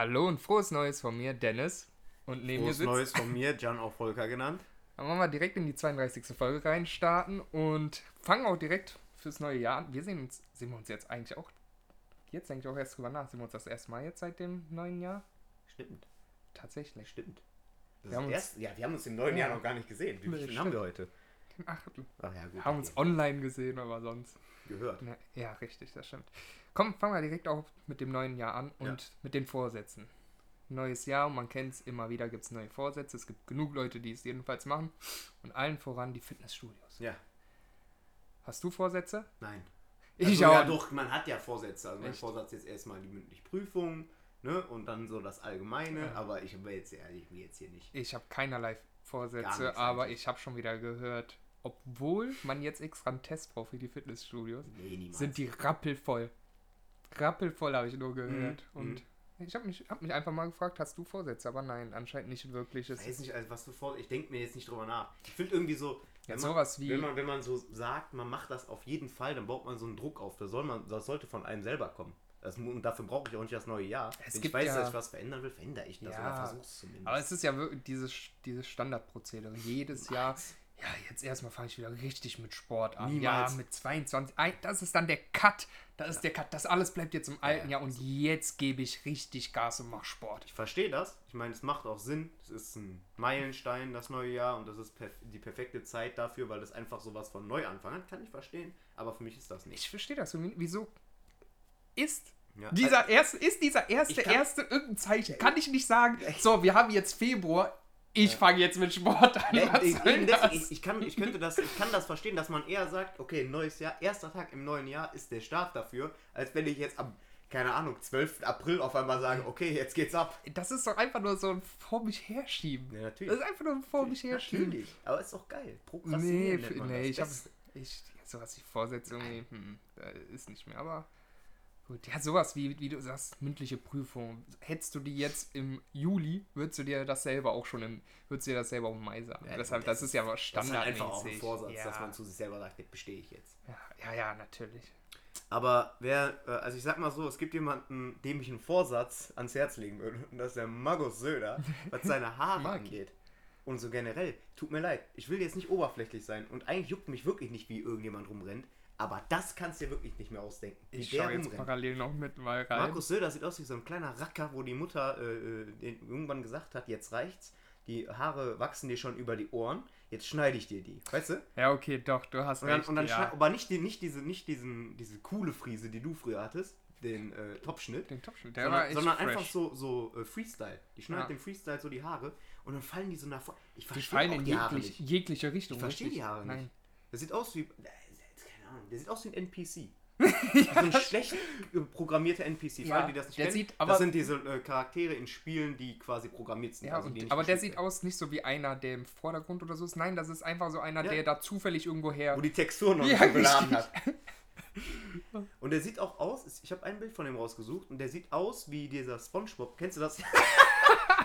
Hallo und frohes Neues von mir, Dennis. Und neben Frohes mir sitzt. Neues von mir, Jan auch Volker genannt. Dann wollen wir direkt in die 32. Folge reinstarten und fangen auch direkt fürs neue Jahr an. Wir sehen uns, sehen wir uns jetzt eigentlich auch. Jetzt denke ich auch erst drüber nach. Sehen wir uns das erste Mal jetzt seit dem neuen Jahr? Stimmt, Tatsächlich. stimmt. Das Wir haben ist uns- erst, ja, wir haben uns im neuen Ja. Jahr noch gar nicht gesehen. Wie viel haben wir heute? Ach, Ach ja, gut. wir haben uns okay. online gesehen, aber sonst. gehört. Ja, richtig, das stimmt. Komm, fangen wir direkt auch mit dem neuen Jahr an und Ja. mit den Vorsätzen. Neues Jahr, man kennt es immer wieder, gibt es neue Vorsätze. Es gibt genug Leute, die es jedenfalls machen. Und allen voran die Fitnessstudios. Ja, Hast du Vorsätze? nein. Ich also, auch. Ja, doch, man hat ja Vorsätze. Also mein Echt? Vorsatz ist erstmal die mündliche Prüfung, ne? Und dann so das Allgemeine. Ja. Aber ich will jetzt ehrlich, ich will jetzt hier nicht. Ich habe keinerlei Vorsätze, aber eigentlich. ich habe schon wieder gehört, obwohl man jetzt extra einen Test braucht für die Fitnessstudios, Nee, sind die rappelvoll. Rappelvoll habe ich nur gehört. Mhm, Und ich habe mich, hab mich einfach mal gefragt, hast du Vorsätze? Aber nein, anscheinend nicht wirklich. Es Ich weiß nicht, also was du vor. Ich denke mir jetzt nicht drüber nach. Ich finde irgendwie so. Wenn man- sowas wie- Wenn man, wenn man so sagt, man macht das auf jeden Fall, dann baut man so einen Druck auf. Das, soll man, das sollte von einem selber kommen. Das, und dafür brauche ich auch nicht das neue Jahr. Es wenn ich weiß, ja- dass ich was verändern will, verändere ich das Ja, oder versuch's zumindest. Aber es ist ja wirklich dieses, dieses Standardprozedere. Jedes Jahr, ja, jetzt erstmal fange ich wieder richtig mit Sport an. Niemals. Ja, mit 22. Ei, Das ist dann der Cut. Das ist der Cut. Das alles bleibt jetzt im alten Ja. Jahr und jetzt gebe ich richtig Gas und mache Sport. ich verstehe das. Ich meine, es macht auch Sinn. Es ist ein Meilenstein, das neue Jahr. Und das ist perf die perfekte Zeit dafür, weil das einfach sowas von Neuanfang hat. Kann ich verstehen. Aber für mich ist das nicht. Ich verstehe das. Wieso ist Ja, dieser erste, ist dieser erste, kann- erste irgendein Zeichen? Kann ich nicht sagen, so, wir haben jetzt Februar, ich fange jetzt mit Sport an. Ja, Was ich, ich, ich, kann, ich, könnte das, ich kann das verstehen, dass man eher sagt, okay, neues Jahr, erster Tag im neuen Jahr ist der Start dafür, als wenn ich jetzt am, keine Ahnung, 12. April auf einmal sage, okay, jetzt geht's ab. Das ist doch einfach nur so ein vor mich herschieben. Ja, natürlich. Das ist einfach nur ein vor mich herschieben. Natürlich, aber ist doch geil. Nee, Prokrastinieren nee, das. ich hab. Beste. Ich, sowas wie Vorsätze irgendwie, hm, äh, ist nicht mehr, aber gut. Ja, sowas wie, wie du sagst, mündliche Prüfung. Hättest du die jetzt im Juli, würdest du dir das selber auch schon im, würdest du dir das selber auch im Mai sagen. Ja, Deshalb, das das ist ja was Das ist halt standardmäßig. einfach auch ein Vorsatz, ja. dass man zu sich selber sagt, jetzt bestehe ich jetzt. ja, ja, ja, natürlich. Aber wer, äh, also ich sag mal so, es gibt jemanden, dem ich einen Vorsatz ans Herz legen würde, und das ist der Markus Söder, was seine Haare angeht. Und so generell, tut mir leid, ich will jetzt nicht oberflächlich sein und eigentlich juckt mich wirklich nicht, wie irgendjemand rumrennt, aber das kannst du dir wirklich nicht mehr ausdenken. Ich schaue jetzt rumrennt. parallel noch mit mal rein. Markus Söder sieht aus wie so ein kleiner Racker, wo die Mutter äh, äh, den irgendwann gesagt hat, jetzt reicht's, die Haare wachsen dir schon über die Ohren, jetzt schneide ich dir die, weißt du? Ja, okay, doch, du hast Und dann, recht. und dann ja. aber nicht, die, nicht, diese, nicht diesen, diese coole Frise, die du früher hattest, den äh, Topschnitt, Den Topschnitt, der war sondern, echt sondern fresh. einfach so, so äh, Freestyle. Die schneidet Ja. den Freestyle so die Haare und dann fallen die so nach vorne. Ich Die verstehe fallen auch in die jeglich, nicht. jegliche Richtung. Ich verstehe die Haare Nein. nicht. Der sieht aus wie. Ahnung, der sieht aus wie ein NPC. so ein schlecht programmierter NPC. Ja, alle, die das nicht kennen, sieht aber- das sind diese äh, Charaktere in Spielen, die quasi programmiert sind. Ja, also und, aber der sieht aus nicht so wie einer, der im Vordergrund oder so ist. Nein, das ist einfach so einer, Ja. der da zufällig irgendwo her. werden, Wo die Textur noch Ja, nicht so geladen hat. Und der sieht auch aus, ich habe ein Bild von dem rausgesucht und der sieht aus wie dieser Spongebob. Kennst du das?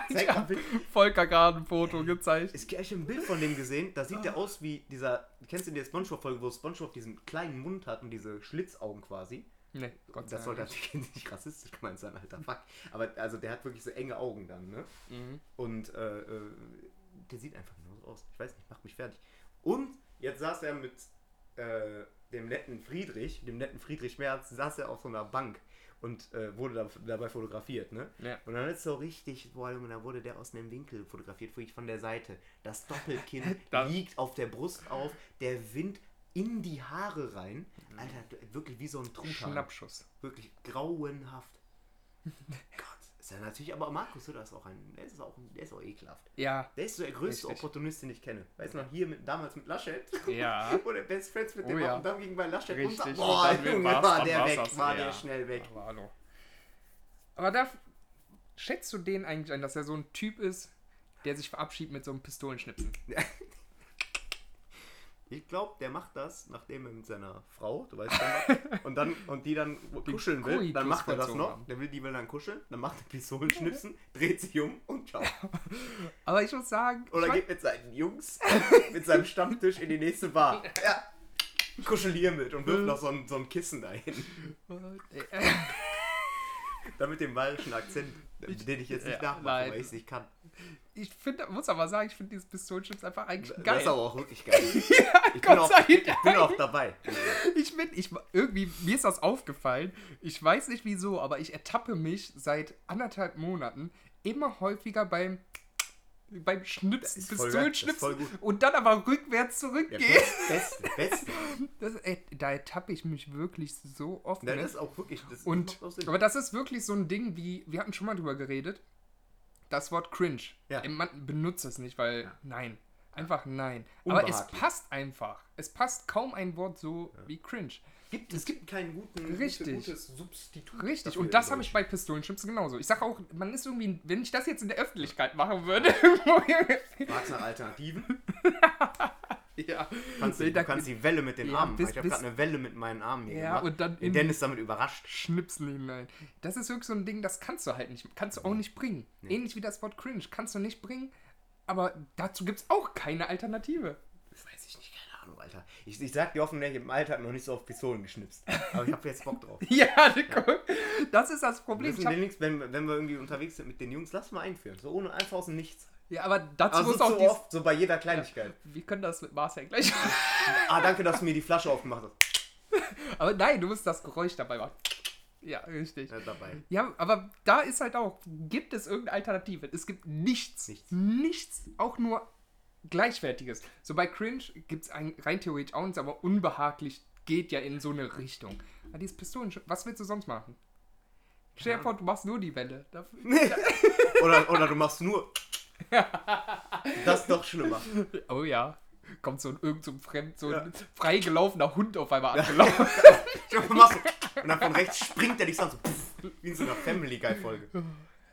Ein Bild. Volker gerade ein Foto gezeigt. Ich habe ein Bild von dem gesehen, da sieht der aus wie dieser, kennst du die Spongebob-Folge, wo Spongebob diesen kleinen Mund hat und diese Schlitzaugen quasi? Nee, Gott sei Das sollte Dank. natürlich nicht rassistisch gemeint sein, alter Fuck. Aber also der hat wirklich so enge Augen dann, ne? Mhm. Und äh, äh, der sieht einfach genauso aus. Ich weiß nicht, macht mich fertig. Und jetzt saß er mit äh, dem netten Friedrich, dem netten Friedrich Merz, saß er auf so einer Bank und äh, wurde da, dabei fotografiert, ne? Ja. Und dann ist so richtig, boah, Junge, da wurde der aus einem Winkel fotografiert, wirklich von der Seite. Das Doppelkinn liegt auf der Brust auf, der Wind in die Haare rein. Alter, wirklich wie so ein Truthahn. Schnappschuss. Wirklich grauenhaft. Gott, ist ja natürlich, aber Markus Söder ist auch ein, der ist auch, der ist auch ekelhaft. Ja, Der ist so der größte Richtig. Opportunist, den ich kenne. Weißt du noch, hier mit, damals mit Laschet, ja. wo der Best Friends mit Oh dem ja. war und dann ging bei Laschet Richtig. runter. Und Boah, Junge, war der weg, das, war ja. der schnell weg. Aber hallo. Aber da schätzt du den eigentlich ein, dass er so ein Typ ist, der sich verabschiedet mit so einem Pistolenschnipsen? Ich glaube, der macht das, nachdem er mit seiner Frau, du weißt schon, und dann und die dann kuscheln will, dann macht er das noch. Der will, die will dann kuscheln, dann macht er Pistolenschnipsen, dreht sich um und ciao. Aber ich muss sagen, Oder geht mit seinen Jungs mit seinem Stammtisch in die nächste Bar. Ja. Kuschel hier mit und wirft noch so ein, so ein Kissen dahin. Mein, Da mit dem bayerischen Akzent, den ich jetzt nicht Ja, nachmache, weil ich es nicht kann. Ich finde, muss aber sagen, ich finde dieses Pistolenchips einfach eigentlich Das geil. ist aber auch wirklich geil. ich, bin auch, ich bin auch dabei. Ich bin, ich, irgendwie, mir ist das aufgefallen. Ich weiß nicht wieso, aber ich ertappe mich seit anderthalb Monaten immer häufiger beim, beim Schnipsen, ist voll gut. und dann aber rückwärts Ja, zurückgehen. beste, beste. Das, ey, da ertappe ich mich wirklich so oft. Nein, ne? das ist auch wirklich. Das Und, auch aber das ist wirklich so ein Ding, wie, wir hatten schon mal drüber geredet, das Wort cringe. Ja. Man benutzt es nicht, weil, Ja. nein. Einfach nein. Aber es passt einfach. Es passt kaum ein Wort so wie cringe. Gibt, es gibt keinen guten Richtig. gutes Substitut. Richtig, und das habe ich bei Pistolenchips genauso. Ich sage auch, man ist irgendwie, wenn ich das jetzt in der Öffentlichkeit machen würde, Fragst nach Alternativen? ja, Kannst Nee, du, du kannst die Welle mit den Ja, Armen. bis- ich habe gerade eine Welle mit meinen Armen hier Ja, gemacht. und dann Dennis damit überrascht. Schnipsen hinein. Das ist wirklich so ein Ding, das kannst du halt nicht, kannst du auch nicht bringen. Ähnlich wie das Wort cringe, kannst du nicht bringen, aber dazu gibt es auch keine Alternative. Das weiß ich nicht, keine Ahnung, Alter. Ich, ich sag dir offen, ich habe im Alltag noch nicht so auf Pistolen geschnipst. Aber ich habe jetzt Bock drauf. Ja, guck, das ist das Problem. Wissen hab, demnächst, wenn, wenn wir irgendwie unterwegs sind mit den Jungs, lass mal einführen. So ohne einfach aus dem Nichts. ja, aber dazu Also muss so auch dies, oft, so bei jeder Kleinigkeit. Wir können das mit Marcel gleich Ah, danke, dass du mir die Flasche aufgemacht hast. Aber nein, du musst das Geräusch dabei machen. Ja, richtig. Ja, dabei. Ja, aber da ist halt auch, gibt es irgendeine Alternative? Es gibt nichts. Nichts. Nichts, auch nur Gleichwertiges. So bei Cringe gibt es rein theoretisch auch nichts, aber unbehaglich geht ja in so eine Richtung. Aber dieses Pistolen, was willst du sonst machen? Stell dir vor, du machst nur die Welle. Oder, oder du machst nur. Das ist doch schlimmer. Oh ja. Kommt so ein irgend so ein fremd, so ein Ja. freigelaufener Hund auf einmal angelaufen. Und dann von rechts springt er dich an, so pff, wie in so einer Family Guy Folge.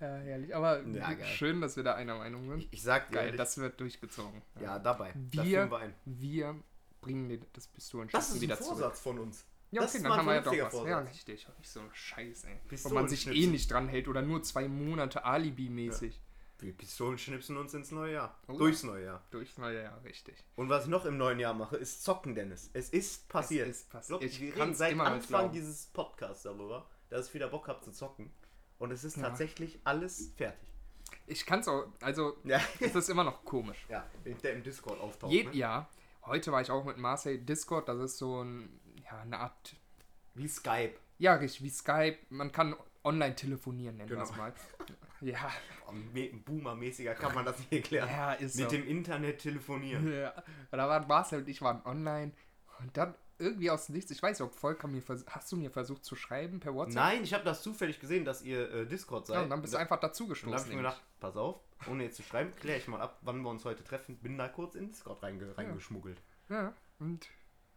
Ja, herrlich. Aber Ja, schön, dass wir da einer Meinung sind. Ich sag dir, Geil, ehrlich, das wird durchgezogen. ja, dabei. Da Wir, führen wir ein. wir bringen dir das Das Pistolenschießen ist wieder ein zurück. Vorsatz von uns. Ja, Das okay, ist dann ein haben wir ja doch was. Ja, Vorsatz. richtig. Nicht so ein Scheiß, ey. Wo man sich eh nicht dran hält oder nur zwei Monate Alibi-mäßig. Wir Pistolen schnipsen uns ins neue Jahr. Oh ja. Durchs neue Jahr. Durchs neue Jahr, richtig. Und was ich noch im neuen Jahr mache, ist zocken, Dennis. Es ist passiert. ist passiert. Glaub, Ich wir reden seit Anfang dieses Podcasts darüber, dass ich wieder Bock habe zu zocken. Und es ist Ja. tatsächlich alles fertig. Ich kann's auch, also, Ja. es ist immer noch komisch. Ja, der im Discord auftaucht. Je, ne? Ja, heute war ich auch mit Marcel Discord, das ist so ein, ja, eine Art, Wie Skype. ja, richtig, wie Skype. Man kann online telefonieren, nennen wir Genau. es mal. Ja, Boomer-mäßiger kann man das nicht erklären. ja, ist Mit so. dem Internet telefonieren. Ja, und da waren Marcel und ich waren online und dann irgendwie aus dem nichts, ich weiß nicht, ob Volker mir hast du mir versucht zu schreiben per WhatsApp? Nein, ich habe das zufällig gesehen, dass ihr äh, Discord seid. Ja, und dann bist du einfach und dann dazugestoßen. habe ich mir gedacht, pass auf, ohne jetzt zu schreiben, kläre ich mal ab, wann wir uns heute treffen. Bin da kurz in Discord reinge reingeschmuggelt. Ja, und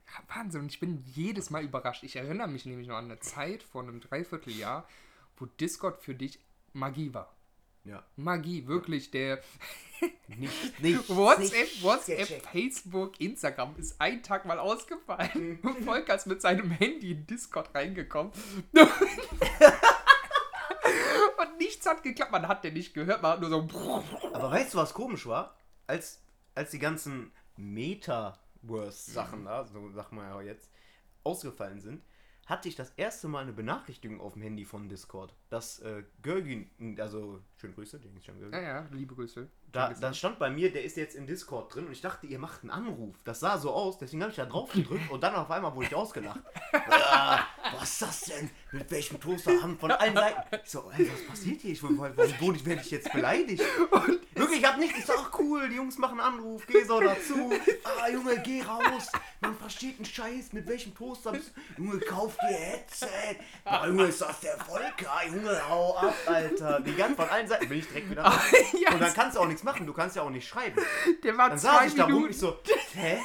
ja, Wahnsinn, und ich bin jedes Mal überrascht. Ich erinnere mich nämlich noch an eine Zeit vor einem Dreivierteljahr, wo Discord für dich Magie war. Ja. Magie, wirklich, der Nicht, nicht. WhatsApp, nicht WhatsApp. Facebook, Instagram ist ein Tag mal Mhm. ausgefallen. Und Volker ist mit seinem Handy in Discord reingekommen. Und nichts hat geklappt, man hat den nicht gehört, man hat nur so. Aber weißt du, was komisch war? Als, als die ganzen Metaverse-Sachen da, so sagt man ja jetzt, ausgefallen sind, hatte ich das erste Mal eine Benachrichtigung auf dem Handy von Discord, dass äh, Görgin, also schöne Grüße, James Görgin, Ja, ja, liebe Grüße. da, da stand bei mir, der ist jetzt in Discord drin und ich dachte, ihr macht einen Anruf. Das sah so aus, deswegen habe ich da drauf gedrückt und dann auf einmal wurde ich ausgelacht. ah, was ist das denn? Mit welchem Toaster haben von allen Seiten? Ich so, ey, was passiert hier? Ich, warum warum werde ich jetzt beleidigt? Wirklich, ich hab nicht, ich so, ach cool, die Jungs machen einen Anruf, geh so dazu. Ah, Junge, geh raus. Man versteht einen Scheiß, mit welchem Toaster bist du? Junge, kauf dir Headset. Boah, Junge, ist das der Volker? Junge, hau ab, Alter. Die ganzen von allen Seiten bin ich direkt wieder raus. Ja, Und dann kannst du auch nichts machen, du kannst ja auch nicht schreiben. der war Dann saß zwei ich da rum und ich so, hä?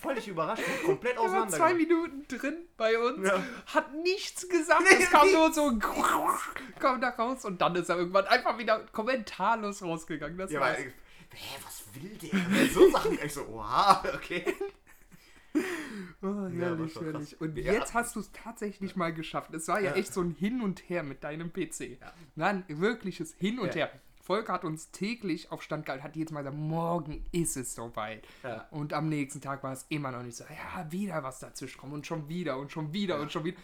Völlig überrascht, komplett der war auseinander. zwei Minuten drin bei uns, Ja. hat nichts gesagt, Nee, es kam nur so kam da raus und dann ist er irgendwann einfach wieder kommentarlos rausgegangen. Das Ja, war's. weil, hä, was will der? So Sachen. Ich so, oha, okay. Oh, Ja, herrlich, schon herrlich. Und Ja. jetzt hast du es tatsächlich mal geschafft. Es war ja, Ja. echt so ein Hin und Her mit deinem PC. Ja. Nein, wirkliches Hin und Ja. Her. Volker hat uns täglich auf Stand gehalten, hat jedes Mal gesagt, morgen ist es soweit. Ja. Und am nächsten Tag war es immer noch nicht so, ja, wieder was dazwischen kommt und schon wieder und schon wieder und schon wieder.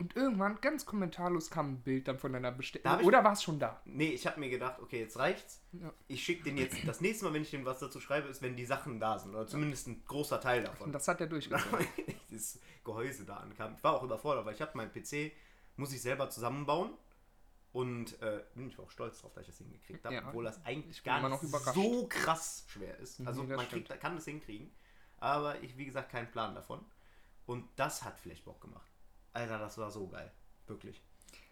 Und irgendwann, ganz kommentarlos, kam ein Bild dann von deiner Bestellung. Oder war es schon da? Nee, ich habe mir gedacht, okay, jetzt reicht's. Ja. Ich schicke den jetzt. Das nächste Mal, wenn ich dem was dazu schreibe, ist, wenn die Sachen da sind. Oder zumindest ein großer Teil Und davon. das hat er durchgezogen. Dieses Gehäuse da ankam. Ich war auch überfordert, weil ich habe meinen PC, muss ich selber zusammenbauen. Und äh, bin ich auch stolz drauf, dass ich das hingekriegt habe, Ja. obwohl das eigentlich gar nicht so krass schwer ist. Also Nee, das man kriegt, kann das hinkriegen, aber ich, wie gesagt, keinen Plan davon. Und das hat vielleicht Bock gemacht. Alter, das war so geil. Wirklich.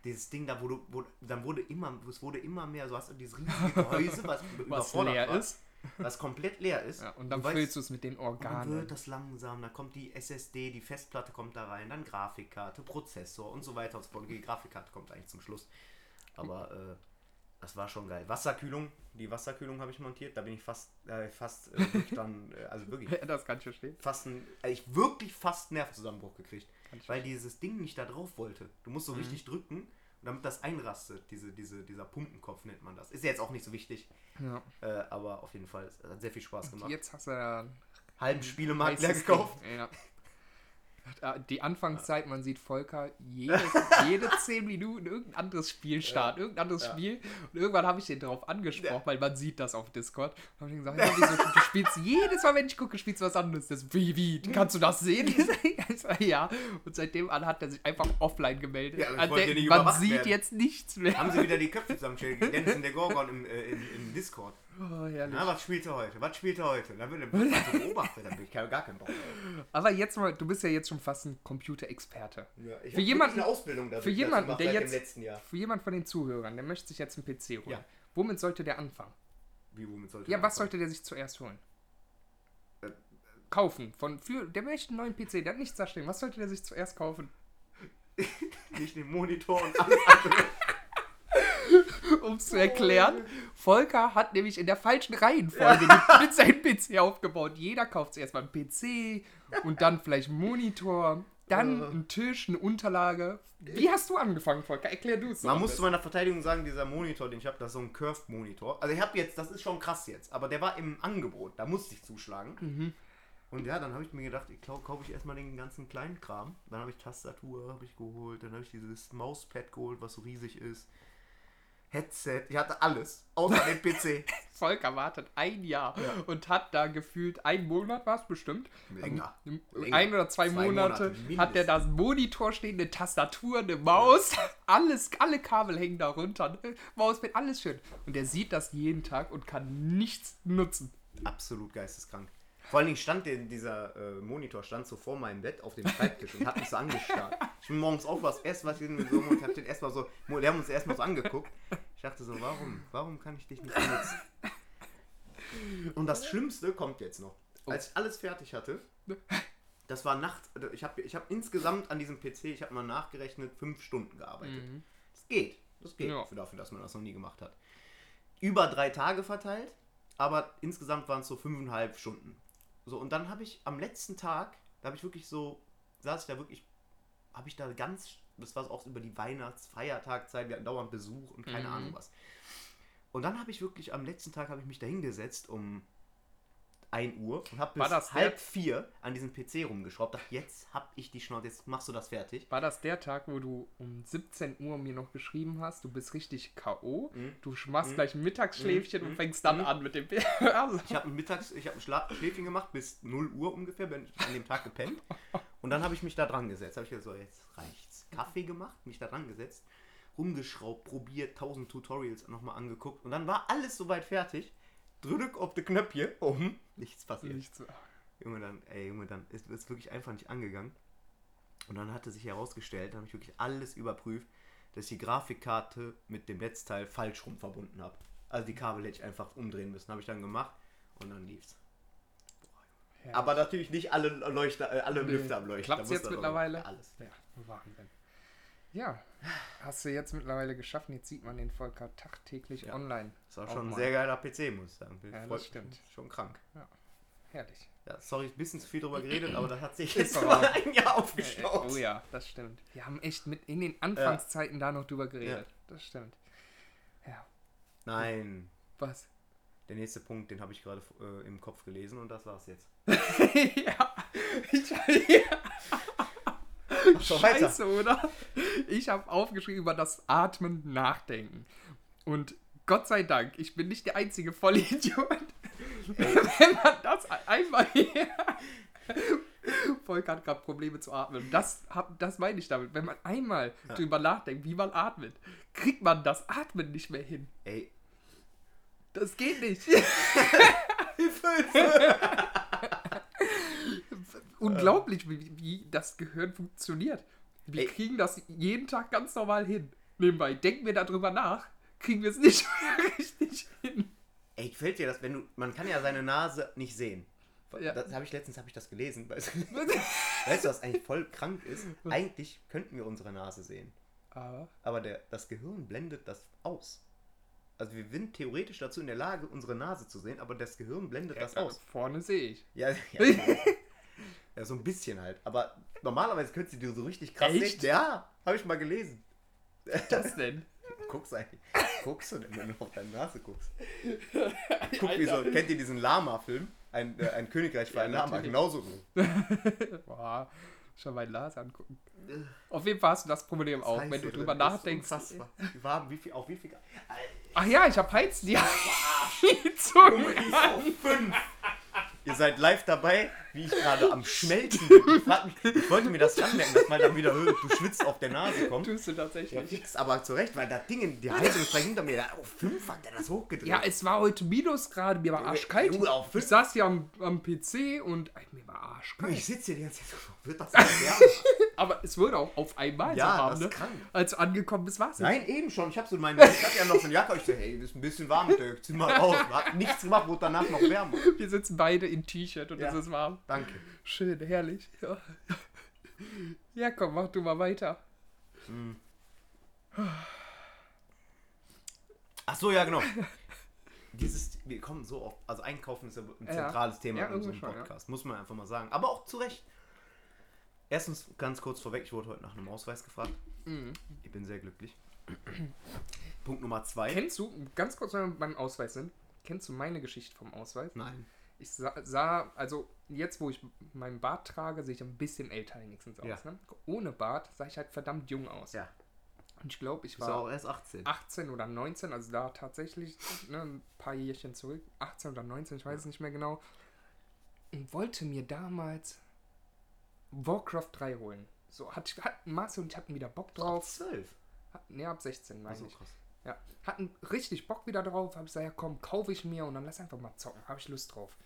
Dieses Ding, da wurde, wurde, dann wurde immer, es wurde immer mehr, so hast du dieses riesige Gehäuse, was, Was leer war, ist. was komplett leer ist. Ja, und dann Du füllst du es mit den und dann Organen. wird das langsam, dann kommt die SSD, die Festplatte kommt da rein, dann Grafikkarte, Prozessor und so weiter und so fort. Die Grafikkarte kommt eigentlich zum Schluss. Aber äh, das war schon geil. Wasserkühlung, die Wasserkühlung habe ich montiert, da bin ich fast, äh, fast äh, dann, äh, also wirklich das kann ich verstehen. fast ein, äh, ich wirklich fast einen Nervzusammenbruch gekriegt, weil dieses Ding nicht da drauf wollte. Du musst so Mhm. richtig drücken, damit das einrastet, diese, diese, dieser Pumpenkopf nennt man das. Ist ja jetzt auch nicht so wichtig, Ja. äh, aber auf jeden Fall, es hat sehr viel Spaß gemacht. Jetzt hast du ja ein Halben Spielemarkt leer gekauft. Ja. Da- Die Anfangszeit, man sieht Volker jede, jede 10 Minuten irgendein anderes Spiel starten, irgendein anderes Ja. Spiel. Und irgendwann habe ich den drauf angesprochen, weil man sieht das auf Discord. Da habe ich gesagt, ja, wieso, du spielst jedes Mal, wenn ich gucke, spielst du was anderes. Das, wie, wie, kannst du das sehen? Ja. Und seitdem an hat er sich einfach offline gemeldet. Ja, Also der- man sieht werden. jetzt nichts mehr. Haben sie wieder die Köpfe zusammengestellt. Dennis und der Gorgon im, äh, im, im Discord. Oh, herrlich. Na, was spielt er heute? Was spielt er heute? Da wird er beobachtet, da bin ich gar keinen Bock drauf. Aber jetzt mal, du bist ja jetzt schon fast ein Computerexperte. Ja, Für jemanden- eine Ausbildung dazu für jemanden, der jetzt- dem letzten Jahr. Für jemand von den Zuhörern, der möchte sich jetzt einen PC holen. Ja. Womit sollte der anfangen? Wie, womit sollte Ja, was anfangen? sollte der sich zuerst holen? Äh, Kaufen. Von, für, der möchte einen neuen PC, der hat nichts da stehen. Was sollte der sich zuerst kaufen? Nicht den Monitor und alles andere. Um es zu erklären, Volker hat nämlich in der falschen Reihenfolge mit, seinem PC aufgebaut. Jeder kauft zuerst mal einen PC und dann vielleicht einen Monitor, dann Äh. einen Tisch, eine Unterlage. Wie hast du angefangen, Volker? Erklär du es. Man muss zu meiner Verteidigung sagen, dieser Monitor, den ich habe, das ist so ein Curved-Monitor. Also ich habe jetzt, das ist schon krass jetzt, aber der war im Angebot, da musste ich zuschlagen. Mhm. Und ja, dann habe ich mir gedacht, ich klau- kaufe ich erstmal den ganzen kleinen Kram. Dann habe ich Tastatur habe ich geholt, dann habe ich dieses Mauspad geholt, was so riesig ist. Headset, ich hatte alles, außer den PC. Volker wartet ein Jahr und hat da gefühlt einen Monat, war es bestimmt. Länger. Ähm, Länger. Ein oder zwei, Zwei Monate, Monate hat der da einen Monitor stehen, eine Tastatur, eine Maus, alles, alle Kabel hängen da runter. ne? Maus mit alles schön. Und der sieht das jeden Tag und kann nichts nutzen. Absolut geisteskrank. Vor allen Dingen stand der, dieser äh, Monitor stand so vor meinem Bett auf dem Schreibtisch und hat mich so angestarrt. Ich bin morgens auf, was erst was ich in so und hab den erstmal so, wir haben uns erstmal so angeguckt. Ich dachte so, warum, warum kann ich dich nicht benutzen? Und das Schlimmste kommt jetzt noch. Als ich alles fertig hatte, das war Nacht, also ich habe ich hab insgesamt an diesem PC, ich habe mal nachgerechnet, fünf Stunden gearbeitet. Das geht, das geht Ja. für dafür, dass man das noch nie gemacht hat. Über drei Tage verteilt, aber insgesamt waren es so fünfeinhalb Stunden. So, und dann habe ich am letzten Tag, da habe ich wirklich so, saß ich da wirklich, habe ich da ganz, das war auch über die Weihnachts-Feiertagzeit, wir hatten dauernd Besuch und keine Mhm. Ahnung was. Und dann habe ich wirklich, am letzten Tag habe ich mich da hingesetzt um 1 Uhr und habe bis das der- halb vier an diesem PC rumgeschraubt. Dachte, jetzt hab ich die Schnauze, jetzt machst du das fertig. War das der Tag, wo du um 17 Uhr mir noch geschrieben hast, du bist richtig K.O., Mhm. du machst Mhm. gleich ein Mittagsschläfchen Mhm. und fängst dann Mhm. an mit dem also, Ich habe mittags, ich habe ein Schla- Schläfchen gemacht bis 0 Uhr ungefähr, bin ich an dem Tag gepennt. Und dann habe ich mich da dran gesetzt. Habe ich gesagt, so, jetzt reicht's. Kaffee gemacht, mich da dran gesetzt, rumgeschraubt, probiert, tausend Tutorials nochmal angeguckt. Und dann war alles soweit fertig. Drück auf die Knöpfchen, oben, nichts passiert. Nichts. Junge, dann, ey, Junge, dann ist es wirklich einfach nicht angegangen. Und dann hatte sich herausgestellt, dann habe ich wirklich alles überprüft, dass ich die Grafikkarte mit dem Netzteil falsch rum verbunden habe. Also die Kabel hätte ich einfach umdrehen müssen. Habe ich dann gemacht und dann lief's. Ja. Aber natürlich nicht alle Leuchter, äh, alle Nee. Lüfter am Leuchten. Klappt's jetzt mittlerweile? Alles. Ja, Wahnsinn. Ja, hast du jetzt mittlerweile geschafft. Jetzt sieht man den Volker tagtäglich Ja. online. Das war Auch schon ein sehr geiler PC, muss ich sagen. Ja, das stimmt. Schon krank. Herrlich. Ja, sorry, ein bisschen zu viel drüber geredet, aber das hat sich jetzt mal ein Jahr aufgestaut. Oh ja, das stimmt. Wir haben echt mit in den Anfangszeiten da noch drüber geredet. Das stimmt. Ja. Nein, Was? der nächste Punkt, den habe ich gerade äh, im Kopf gelesen und das war's jetzt. ja. Ich, ja. So. Scheiße, oder? Ich habe aufgeschrieben über das Atmen nachdenken. Und Gott sei Dank, ich bin nicht der einzige Vollidiot. Wenn man das einmal hier. Volker hat gerade Probleme zu atmen. Das, hab, das meine ich damit. Wenn man einmal drüber nachdenkt, wie man atmet, kriegt man das Atmen nicht mehr hin. Ey, Das geht nicht. Unglaublich, wie, wie das Gehirn funktioniert. Wir Ey. kriegen das jeden Tag ganz normal hin. Nebenbei, denken wir darüber nach, kriegen wir es nicht richtig hin. ey, gefällt dir das, wenn du. Man kann ja seine Nase nicht sehen. Ja. Das habe ich letztens habe ich das gelesen. Weißt du, weißt du, was eigentlich voll krank ist? Eigentlich könnten wir unsere Nase sehen. Aber Aber der, das Gehirn blendet das aus. Also wir sind theoretisch dazu in der Lage, unsere Nase zu sehen, aber das Gehirn blendet das aus. vorne sehe ich. Ja, ja, ja, so ein bisschen halt. Aber normalerweise könntest du dir so richtig krass Echt? sehen. Ja, habe ich mal gelesen. Das denn? Guckst eigentlich. Guckst du denn, wenn du auf deine Nase guckst? Guck, wie so, kennt ihr diesen Lama-Film? Ein, äh, ein Königreich für Ja, ein Lama, genauso. Boah, schon mein Nase angucken. Auf jeden Fall hast du das Problem auch, wenn du drüber Das nachdenkst. Warm, wie viel, auf wie viel. Ach ja, ich hab Heizen. Ja, fünf. Ihr seid live dabei, wie ich gerade am Schmelzen bin. Ich, frag mich, ich wollte mir das anmerken, dass mal dann wieder du schwitzt auf der Nase kommt. Tust du Ja, tatsächlich. fix, aber zu Recht, weil das Ding, in- die Heizung ist hinter mir, auf 5 hat der das hochgedreht. Ja, es war heute Minusgrade, mir war arschkalt. Junge, auf Ich fünf. saß hier am, am PC und ey, mir war arschkalt. ich sitze hier die ganze Zeit so, wird das? Aber es wurde auch auf einmal Ja, so warm, das ne? ist krank. Als du angekommen bist, war es Nein, eben schon. Ich hab so meine, ich hatte ja noch so eine Jacke, ich so, hey, das ist ein bisschen warm, Dirk, zieh mal raus. Hat nichts gemacht, wurde danach noch wärmer. Wir sitzen beide in T-Shirt und Ja. es ist warm. Danke. Schön, herrlich. Ja. ja, komm, mach du mal weiter. Ach so, ja, genau. Dieses, wir kommen so oft, also Einkaufen ist ja ein Ja. zentrales Thema Ja, in unserem schon, ja. Podcast, muss man einfach mal sagen. Aber auch zu Recht. Erstens, ganz kurz vorweg, ich wurde heute nach einem Ausweis gefragt. Mhm. Ich bin sehr glücklich. Punkt Nummer zwei. Kennst du, ganz kurz, wenn wir beim Ausweis sind, kennst du meine Geschichte vom Ausweis? Nein. Ich sah, sah, also jetzt, wo ich meinen Bart trage, sehe ich ein bisschen älter wenigstens aus. Ja. Ne? Ohne Bart sah ich halt verdammt jung aus. Ja. Und ich glaube, ich ja war auch erst 18. 18 oder 19, also da tatsächlich ne, ein paar Jährchen zurück, 18 oder 19, ich weiß es nicht mehr genau, und wollte mir damals Warcraft 3 holen. So, hat, hat Marcel und ich hatten wieder Bock drauf. 12. Hat, ne, ab 16, meine Also ich. krass. Ja, hatten richtig Bock wieder drauf. Hab ich gesagt, ja komm, kaufe ich mir und dann lass einfach mal zocken. Habe ich Lust drauf.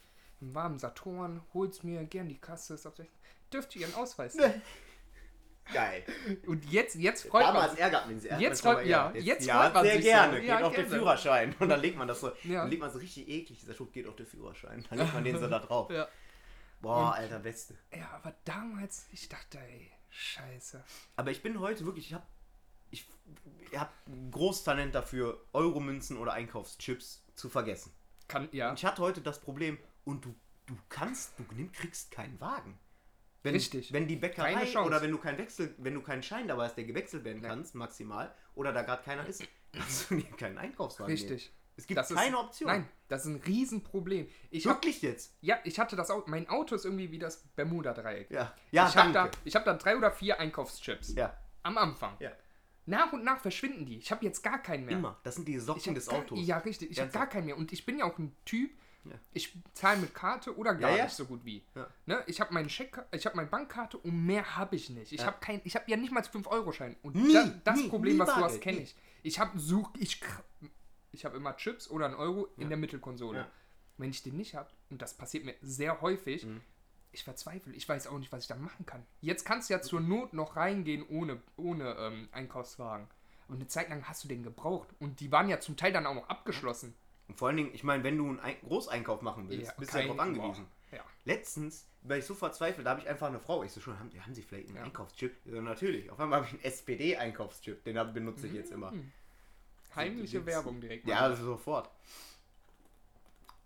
Im warmen Saturn, hol's mir, gern die Kasse. Ist ab 16. Dürfte ihren Ausweis sehen. Geil. Und jetzt, jetzt freut man Damals sich. ärgert man sich. Jetzt freut- ja, jetzt, jetzt ja, freut man sehr sich so. gerne. Ja, geht auf den gerne. Führerschein. Und dann legt man das so, Ja. dann legt man so richtig eklig, dieser Schuh geht auf den Führerschein. Dann legt man den so da drauf. Ja. Boah, alter Beste. ja, aber damals, ich dachte, ey, scheiße. Aber ich bin heute wirklich, ich hab, ich, ich hab ein großes Talent dafür, Euromünzen oder Einkaufschips zu vergessen. Kann, ja, Und ich hatte heute das Problem, und du, du kannst, du nimm- kriegst keinen Wagen. Wenn, Richtig. Wenn die Bäckerei oder wenn du keinen Wechsel, wenn du keinen Schein dabei hast, der gewechselt werden kannst, maximal, oder da gerade keiner ist, kannst du dir keinen Einkaufswagen nehmen. richtig. Es gibt Das ist- keine Option. Nein, das ist ein Riesenproblem. Ich hab, Wirklich jetzt? ja, ich hatte das Auto, mein Auto ist irgendwie wie das Bermuda-Dreieck. Ja. Ja, ich habe da, ich hab da drei oder vier Einkaufschips. Ja. Am Anfang. Ja. Nach und nach verschwinden die. Ich habe jetzt gar keinen mehr. Immer. Das sind die Socken des gar, Autos. Ja, richtig. Ich habe gar keinen mehr. Und ich bin ja auch ein Typ, Ja. ich zahle mit Karte oder gar Ja, ja. nicht so gut wie. Ne? Ich habe meinen Scheck, ich habe meine Bankkarte und mehr habe ich nicht. Ich Ja. habe kein, ich habe ja nicht mal 5-Euro-Schein. Und Nie, da, das nie, Problem, nie was du hast, kenne ich. Ich habe such, ich, ich habe immer Chips oder einen Euro in der Mittelkonsole. Wenn ich den nicht habe, und das passiert mir sehr häufig, Mhm. Ich verzweifle. Ich weiß auch nicht, was ich da machen kann. Jetzt kannst du ja zur Not noch reingehen ohne, ohne ähm, Einkaufswagen. Aber eine Zeit lang hast du den gebraucht. Und die waren ja zum Teil dann auch noch abgeschlossen. Und vor allen Dingen, ich meine, wenn du einen Ein Großeinkauf machen willst, Ja, bist du ja darauf angewiesen. boah, ja. Letztens war ich so verzweifelt, da habe ich einfach eine Frau, ich so schon, haben, haben Sie vielleicht einen Ja. Einkaufschip? Ja, natürlich. Auf einmal habe ich einen SPD-Einkaufschip, den benutze ich jetzt immer. Heimliche So, Werbung direkt. Ja, also sofort.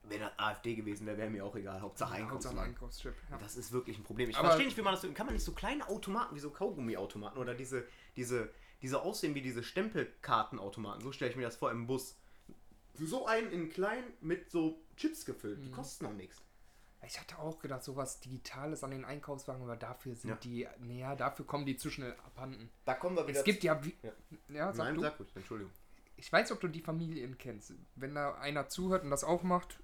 Wenn das AfD gewesen wäre, wäre mir auch egal. Hauptsache Einkaufswagen. Einkaufschip. Ja. Das ist wirklich ein Problem. Ich Aber- verstehe nicht, wie man das so. Kann man nicht so kleine Automaten wie so Kaugummiautomaten oder diese, diese, diese aussehen wie diese Stempelkartenautomaten. So stelle ich mir das vor im Bus. So einen in klein mit so Chips gefüllt. Mhm. Die kosten noch nichts. Ich hatte auch gedacht, sowas Digitales an den Einkaufswagen, aber dafür sind Ja. die, naja, dafür kommen die zu schnell abhanden. Da kommen wir wieder Es gibt ja, wie, Ja. ja, sag Nein, du. sag ruhig, Entschuldigung. Ich weiß, ob du die Familien kennst. Wenn da einer zuhört und das auch macht,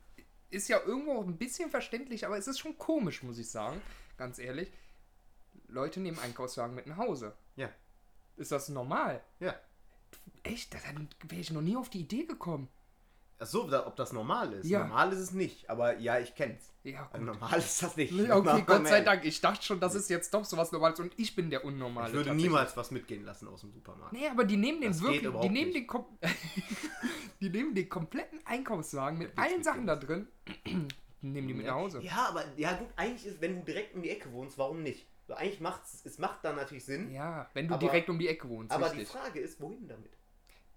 ist ja irgendwo auch ein bisschen verständlich, aber es ist schon komisch, muss ich sagen. Ganz ehrlich. Leute nehmen Einkaufswagen mit nach Hause. Ja. Ist das normal? Ja. Echt? Da wäre ich noch nie auf die Idee gekommen. Ach so, da- ob das normal ist. Ja. Normal ist es nicht, aber ja, ich kenn's. Ja, Also normal ist das nicht. Ja, okay, Normal. Gott sei Dank. Ich dachte schon, das ist jetzt doch sowas Normales und ich bin der Unnormale. Ich würde niemals was mitgehen lassen aus dem Supermarkt. Nee, aber die nehmen den Das wirklich, die nehmen den, die nehmen den kompletten Einkaufswagen mit Ja, allen Sachen da drin, nehmen die mit nach Hause. Ja, aber ja gut, eigentlich ist, wenn du direkt um die Ecke wohnst, warum nicht? So, eigentlich macht es macht dann natürlich Sinn. Ja, wenn du Aber- direkt um die Ecke wohnst, aber die richtig. Frage ist, wohin damit?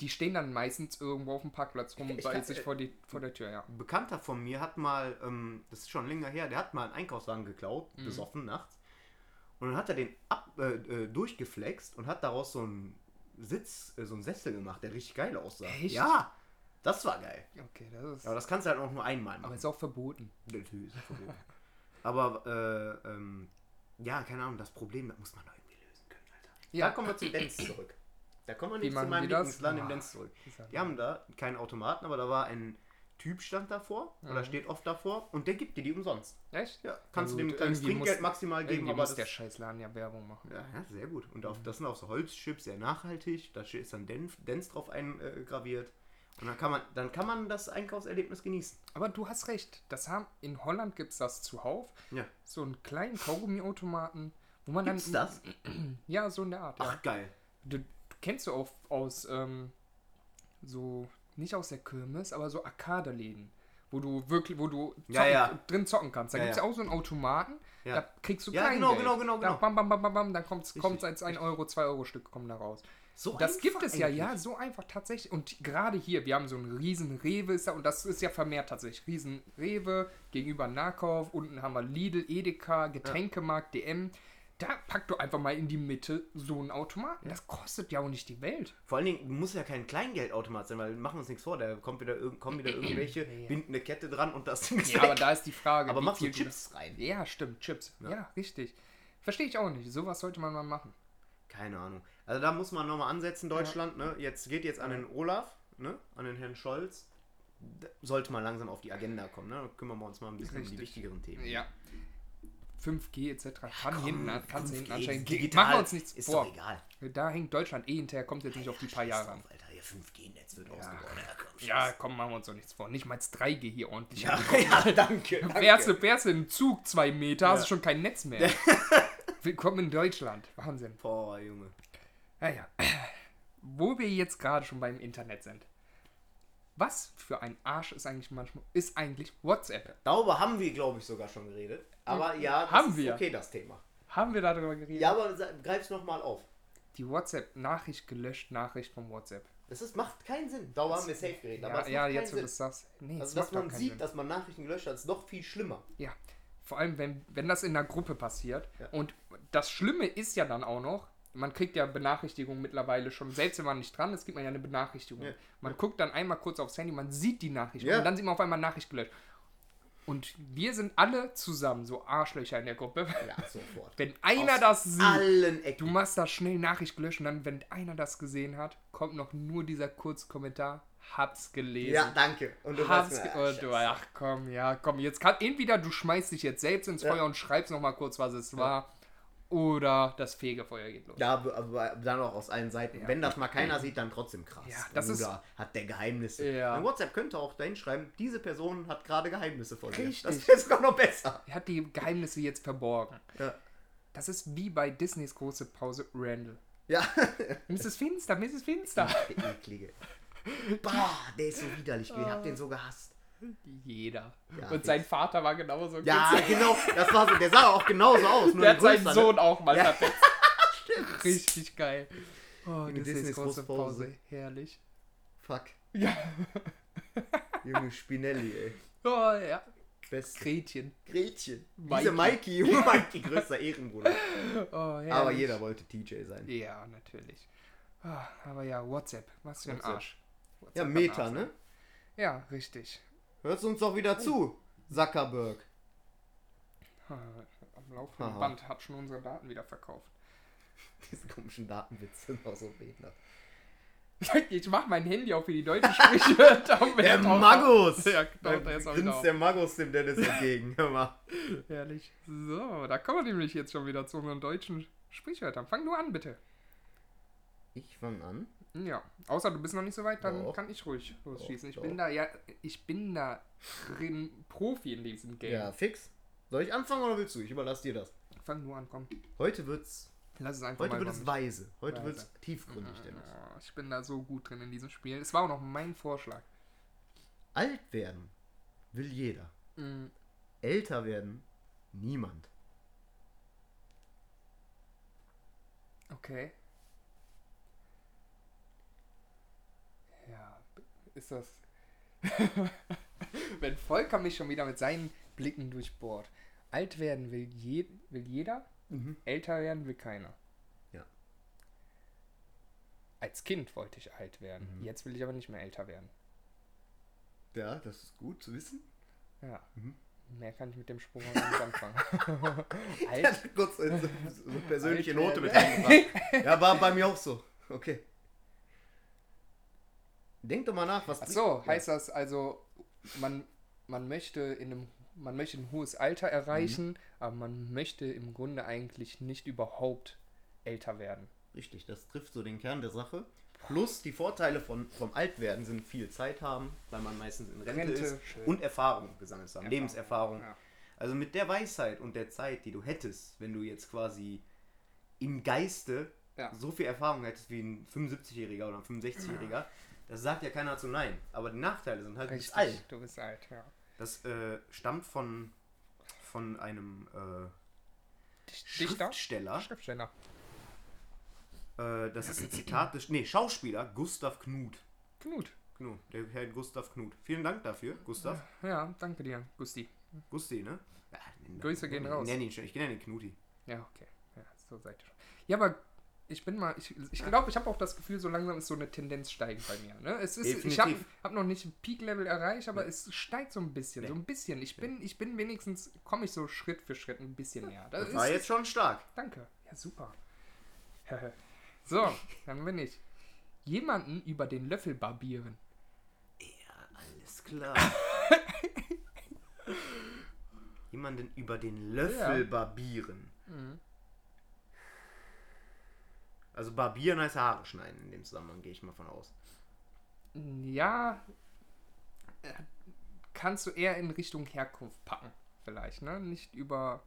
Die stehen dann meistens irgendwo auf dem Parkplatz rum, Ich weil sich vor, die, vor der Tür, ja. Ein Bekannter von mir hat mal, ähm, das ist schon länger her, der hat mal einen Einkaufswagen geklaut, Mhm. besoffen nachts. Und dann hat er den ab, äh, äh, durchgeflext und hat daraus so einen Sitz, äh, so einen Sessel gemacht, der richtig geil aussah. Echt? Ja, das war geil. Okay, das ist. Aber das kannst du halt auch nur einmal Aber machen. ist auch verboten. Natürlich ist verboten. Aber, äh, ähm, ja, keine Ahnung, das Problem das muss man doch irgendwie lösen können, Alter. Ja. Da kommen wir zum Dance zurück. Da kommen wir nicht zu meinem? Lieblingsland im. Dance zurück. Ja- Die haben da keinen Automaten, aber da war ein Typ stand davor oder Mhm. steht oft davor und der gibt dir die umsonst. Echt? Ja, kannst Ja, du dem kleines Trinkgeld muss- maximal geben, aber muss das, der Scheißladen ja Werbung machen. ja, ja, sehr gut. Und auf, das sind auch so Holzchips, sehr nachhaltig. Da ist dann Dance, Dance drauf eingraviert. Und dann kann man, dann kann man das Einkaufserlebnis genießen. Aber du hast recht. Das haben, in Holland gibt es das zuhauf. Ja. So einen kleinen Kaugummiautomaten, wo man Gibt's dann. das? Ja, so in der Art. Ja. Ach geil. Du, du kennst du auch aus ähm, so, nicht aus der Kirmes, aber so Arcade-Läden, wo du wirklich, wo du zocken, Ja, ja. drin zocken kannst. Da Ja, gibt es ja. auch so einen Automaten, Ja. da kriegst du Ja, Kleingeld. genau, genau, genau, Da genau. bam, bam, bam, bam, bam, dann kommt es als 1 Euro, 2 Euro Stück kommen da raus. So Das gibt es ja, eigentlich. ja, so einfach tatsächlich. Und gerade hier, wir haben so einen riesen Rewe, ist da, und das ist ja vermehrt tatsächlich. Riesen Rewe, gegenüber Nahkauf, unten haben wir Lidl, Edeka, Getränkemarkt, DM. Da pack du einfach mal in die Mitte so einen Automaten. Das kostet ja auch nicht die Welt. Vor allen Dingen muss ja kein Kleingeldautomat sein, weil wir machen uns nichts vor, da kommt wieder, kommen wieder irgendwelche, Ja. binden eine Kette dran und das Ding ist Ja, weg. aber da ist die Frage. aber machst du Chips rein? Ja, stimmt, Chips. Ja, Ja. richtig. Verstehe ich auch nicht. Sowas sollte man mal machen. Keine Ahnung. Also da muss man nochmal ansetzen, Deutschland. Ne? Jetzt geht jetzt an den Olaf, ne? an den Herrn Scholz. Da sollte mal langsam auf die Agenda kommen. Ne? Da kümmern wir uns mal ein bisschen um die Richtig. wichtigeren Themen. Ja. 5G etc. Kann Komm, hinten, an- kann's 5G, hinten anstellen. digital, Machen wir uns nichts ist vor. doch egal. Da hängt Deutschland eh hinterher, kommt jetzt nicht auf die paar Jahre an. Alter, hier 5G-Netz wird ausgebaut. Ja, komm, Ja, komm, machen wir uns doch nichts vor. Nicht mal das 3G hier ordentlich. ja, ja, danke. danke. Wärst du, wärst du im Zug zwei Meter, hast Ja. du schon kein Netz mehr. Willkommen in Deutschland. Wahnsinn. Boah, Junge. Naja, wo wir jetzt gerade schon beim Internet sind. Was für ein Arsch ist eigentlich manchmal, ist eigentlich WhatsApp? Darüber haben wir, glaube ich, sogar schon geredet. Aber ja, das Haben ist wir. okay, das Thema. Haben wir darüber geredet? Ja, aber greif's nochmal auf. Die WhatsApp-Nachricht gelöscht, Nachricht vom WhatsApp. Das ist, macht keinen Sinn. Darüber haben wir safe geredet. aber Ja, es ja jetzt wo du das sagst. Nee, Also, dass man sieht, Sinn. dass man Nachrichten gelöscht hat, ist noch viel schlimmer. Ja, vor allem, wenn, wenn das in einer Gruppe passiert. Ja. Und das Schlimme ist ja dann auch noch, man kriegt ja Benachrichtigungen mittlerweile schon, selbst wenn man nicht dran ist, gibt man ja eine Benachrichtigung. Ja. Man guckt dann einmal kurz aufs Handy, man sieht die Nachricht Ja. und dann sieht man auf einmal Nachricht gelöscht. Und wir sind alle zusammen, so Arschlöcher in der Gruppe. Ja, sofort. Wenn einer Aus das sieht, Allen du Ecken. machst da schnell Nachricht gelöscht und dann, wenn einer das gesehen hat, kommt noch nur dieser Kurzkommentar, hab's gelesen. Ja, danke. Und du Hab's ge- ah, und du, ach komm, ja, komm, jetzt kann entweder du schmeißt dich jetzt selbst ins Ja. Feuer und schreibst noch mal kurz, was es war, oder das Fegefeuer geht los. Ja, aber, dann auch aus allen Seiten. Ja. Wenn das mal keiner sieht, dann trotzdem krass. Ja, das ist- Oder hat der Geheimnisse. Ja. Und WhatsApp könnte auch dahin schreiben, diese Person hat gerade Geheimnisse vor dir. Richtig. Das wäre sogar noch besser. Er hat die Geheimnisse jetzt verborgen. Ja. Das ist wie bei Disneys große Pause Randall. Ja. Ist es finster, ist es finster. der eklige. Boah, der ist so widerlich. Ich hab den so gehasst. Jeder. Ja, und sein Vater war genauso. Ja, Kennst genau. Das war so. Der sah auch genauso aus. Der hat seinen ne? Sohn auch mal Ja. verpetzt. Richtig geil. Oh, Disneys, Disneys große Pause. Pause. Herrlich. Fuck. Ja. Junge Spinelli, ey. Oh, ja. Best. Gretchen. Gretchen. Mikey. Diese Mikey, Junge Mikey, größter Ehrenbruder. Oh. Aber jeder wollte TJ sein. Ja, natürlich. Ah, aber ja, WhatsApp. Was für ein WhatsApp. Arsch. WhatsApp Ja, Meta, Arsch. ne? Ja, richtig. Hörst du uns doch wieder zu, Zuckerberg. Am laufenden Aha. Band hat schon unsere Daten wieder verkauft. Diese komischen Datenwitze sind auch so behindert. Ich mach mein Handy auf für die deutschen Sprichwörter. Der Magus! Ja, Da auch grinst auf. der Magus dem Dennis entgegen. Hör mal. Herrlich. So, da kommen wir nämlich jetzt schon wieder zu unseren deutschen Sprichwörtern. Fang nur an, bitte. Ich fange an. Ja, außer du bist noch nicht so weit, dann Doch. kann ich ruhig losschießen. Ich Doch, bin da, ja, ich bin da drin Profi in diesem Game. Ja, fix. Soll ich anfangen oder willst du? Ich überlasse dir das. Fang nur an, komm. Heute wird's. Lass es einfach Heute mal wird es weise. Heute Weise. wird's tiefgründig, Dennis. Oh, ich bin da so gut drin in diesem Spiel. Es war auch noch mein Vorschlag. Alt werden will jeder. Mm, Älter werden niemand. Okay. Ja, ist das. Wenn Volker mich schon wieder mit seinen Blicken durchbohrt. Alt werden will, je, will jeder, älter werden will keiner. Ja. Als Kind wollte ich alt werden. Jetzt will ich aber nicht mehr älter werden. Ja, das ist gut zu wissen. Ja. Mhm. Mehr kann ich mit dem auch nicht anfangen. Ja, alt, kurz äh, so, so eine persönliche Note mit werden. reingebracht. Ja, war bei mir auch so. Okay. Denk doch mal nach, was Ach so, Ja. heißt das also, man, man möchte in einem man möchte ein hohes Alter erreichen, Mhm. aber man möchte im Grunde eigentlich nicht überhaupt älter werden. Richtig, das trifft so den Kern der Sache. Plus die Vorteile von, vom Altwerden sind viel Zeit haben, weil man meistens in Rente, Rente, ist schön. und Erfahrung gesammelt haben, Erfahrung, Lebenserfahrung. ja. Also mit der Weisheit und der Zeit, die du hättest, wenn du jetzt quasi im Geiste Ja. so viel Erfahrung hättest wie ein 75-Jähriger oder ein 65-Jähriger, das sagt ja keiner zu nein. Aber die Nachteile sind halt, du bist alt. du bist alt, ja. Das äh, stammt von, von einem äh, Dichter? Schriftsteller. Schriftsteller. Äh, das ist ein Zitat des, nee, Schauspieler Gustav Knuth. Knut. Genau, der Herr Gustav Knuth. Vielen Dank dafür, Gustav. Ja, danke dir, Gusti. Gusti, ne? Ja, Grüße gehen raus. Ich nenne ihn, schon- ich nenne ihn Knuti. Ja, okay. Ja, so seid ihr schon. Ja, aber ich bin mal, ich glaube, ich, glaub, ich habe auch das Gefühl, so langsam ist so eine Tendenz steigend bei mir. Ne? Es ist, ich habe Definitiv. hab noch nicht Peak-Level erreicht, aber es steigt so ein bisschen, so ein bisschen. Ich bin, ich bin wenigstens, komme ich so Schritt für Schritt ein bisschen näher. Das Das war ist- jetzt schon stark. Danke. Ja, super. so, dann bin ich. Jemanden über den Löffel barbieren. Ja, alles klar. Jemanden über den Löffel Ja. barbieren. Mhm. Also barbieren heißt Haare schneiden in dem Zusammenhang, gehe ich mal von aus. Ja, äh, kannst du eher in Richtung Herkunft packen, vielleicht, ne? Nicht über.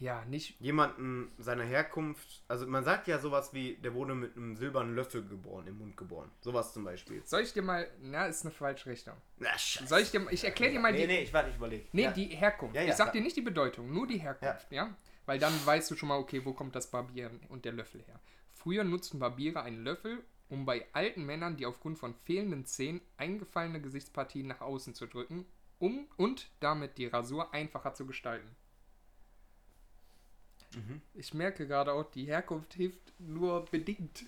Ja, nicht. Jemanden seiner Herkunft, also man sagt ja sowas wie, der wurde mit einem silbernen Löffel geboren, im Mund geboren. Sowas zum Beispiel. Soll ich dir mal. Na, ist eine falsche Richtung. Na, scheiße. Soll ich dir. Ich erkläre dir mal Nee, die. nee, ich warte, ich überlege. Nee, ja. die Herkunft. Ja, ja, ich sag dir nicht die Bedeutung, nur die Herkunft, ja. Weil dann weißt du schon mal, okay, wo kommt das Barbieren und der Löffel her. Früher nutzten Barbierer einen Löffel, um bei alten Männern die aufgrund von fehlenden Zähnen eingefallene Gesichtspartien nach außen zu drücken, um und damit die Rasur einfacher zu gestalten. Mhm. Ich merke gerade auch, die Herkunft hilft nur bedingt.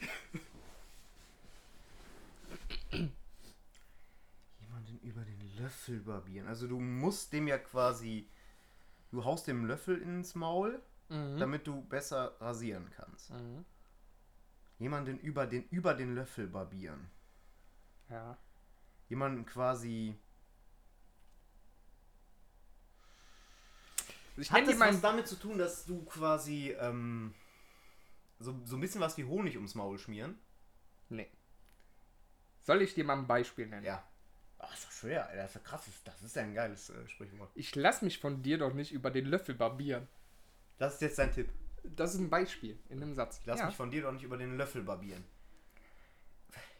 Jemanden über den Löffel barbieren. Also du musst dem ja quasi, du haust dem Löffel ins Maul, damit du besser rasieren kannst. Mhm. Jemanden über den, über den Löffel barbieren. Ja. Jemanden quasi. Ich Hat das was damit zu tun, dass du quasi ähm, so, so ein bisschen was wie Honig ums Maul schmieren? Nee. Soll ich dir mal ein Beispiel nennen? Ja. Ah, das ist doch schwer, Alter. Das ist ja krass. Das ist ja ein geiles äh, Sprichwort. Ich lass mich von dir doch nicht über den Löffel barbieren. Das ist jetzt dein Tipp. Das ist ein Beispiel in einem Satz. Ich lass ja. mich von dir doch nicht über den Löffel barbieren.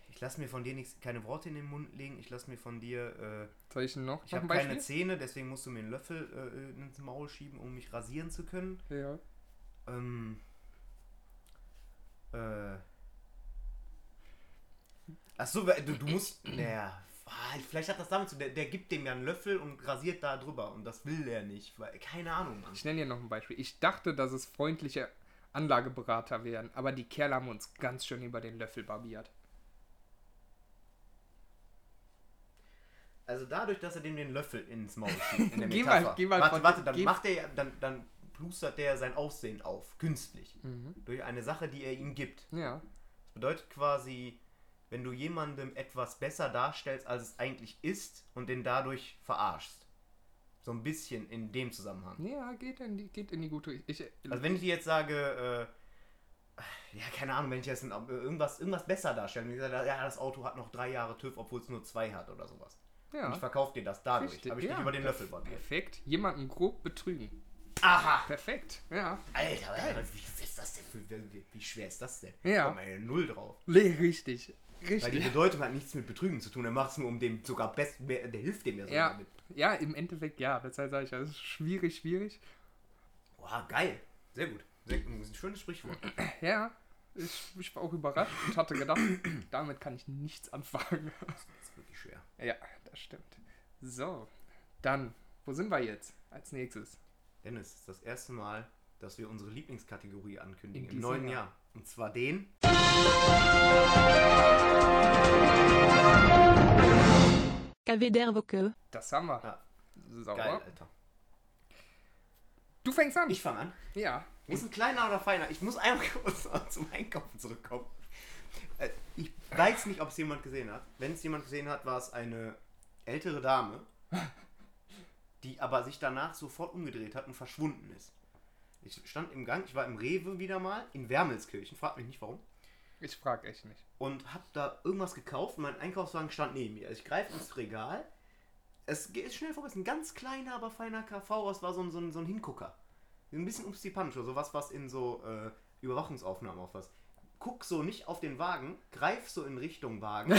Ich lass mir von dir nichts, keine Worte in den Mund legen. Ich lass mir von dir. Äh, Soll ich noch, ich habe ein keine? Zähne, deswegen musst du mir einen Löffel äh, ins Maul schieben, um mich rasieren zu können. Ja. Ähm. Äh. Achso, du, du musst. Naja. Ah, Vielleicht hat das damit zu der, der gibt dem ja einen Löffel und rasiert da drüber und das will der nicht. Weil, keine Ahnung, Mann. Ich nenne dir noch ein Beispiel. Ich dachte, dass es freundliche Anlageberater wären, aber die Kerle haben uns ganz schön über den Löffel barbiert. Also dadurch, dass er dem den Löffel ins Maul schiebt. In der Geh mal- geh mal warte, warte, dann macht er dann, dann plustert der sein Aussehen auf. Künstlich. Mhm. Durch eine Sache, die er ihm gibt. Ja. Das bedeutet quasi, wenn du jemandem etwas besser darstellst, als es eigentlich ist und den dadurch verarschst. So ein bisschen in dem Zusammenhang. Ja, geht in die, geht in die gute. Ich, Also wenn ich dir jetzt sage, äh, ja, keine Ahnung, wenn ich jetzt äh, irgendwas, irgendwas besser darstelle, und ich sage, ja, das Auto hat noch drei Jahre TÜV, obwohl es nur zwei hat oder sowas. Und ja, ich verkaufe dir das dadurch. richtig, Habe ich ja, dich über den Löffel bordiert. Perfekt. Jemanden grob betrügen. Aha! Perfekt. Ja. Alter, Alter, wie, ist das denn? Für, wie, wie schwer ist das denn? Ja. Komm, ey, null drauf. Nee, richtig. Weil die Richtig. Bedeutung hat nichts mit Betrügen zu tun. Er macht es nur um dem sogar best, mehr, der hilft dem ja sogar Ja, damit. ja, im Endeffekt ja. Deshalb sage ich, das ist schwierig, schwierig. Wow, geil. Sehr gut. Sehr, ein schönes Sprichwort. Ja, ich, ich war auch überrascht und hatte gedacht, damit kann ich nichts anfangen. Das ist wirklich schwer. ja, das stimmt. So, dann, wo sind wir jetzt als nächstes? Dennis, das erste Mal, dass wir unsere Lieblingskategorie ankündigen In im neuen Jahr. Jahr. Und zwar den. KV der Woche. Das haben wir. Ja, Sauber. geil, Alter. Du fängst an. Ich fange an. ja. Ist ein kleiner oder feiner? Ich muss einmal kurz zum Einkaufen zurückkommen. Äh, Ich weiß nicht, ob es jemand gesehen hat. Wenn es jemand gesehen hat, war es eine ältere Dame, die aber sich danach sofort umgedreht hat und verschwunden ist. Ich stand im Gang, ich war im Rewe wieder mal, in Wermelskirchen, frag mich nicht warum, Ich frag echt nicht. und hab da irgendwas gekauft und mein Einkaufswagen stand neben mir. Also ich greife ins Regal, es geht schnell vorbei, es ist ein ganz kleiner, aber feiner KV, es war so ein, so ein, so ein Hingucker. Ein bisschen ums die Punch, sowas, was in so äh, Überwachungsaufnahmen auf was. Guck so nicht auf den Wagen, greif so in Richtung Wagen,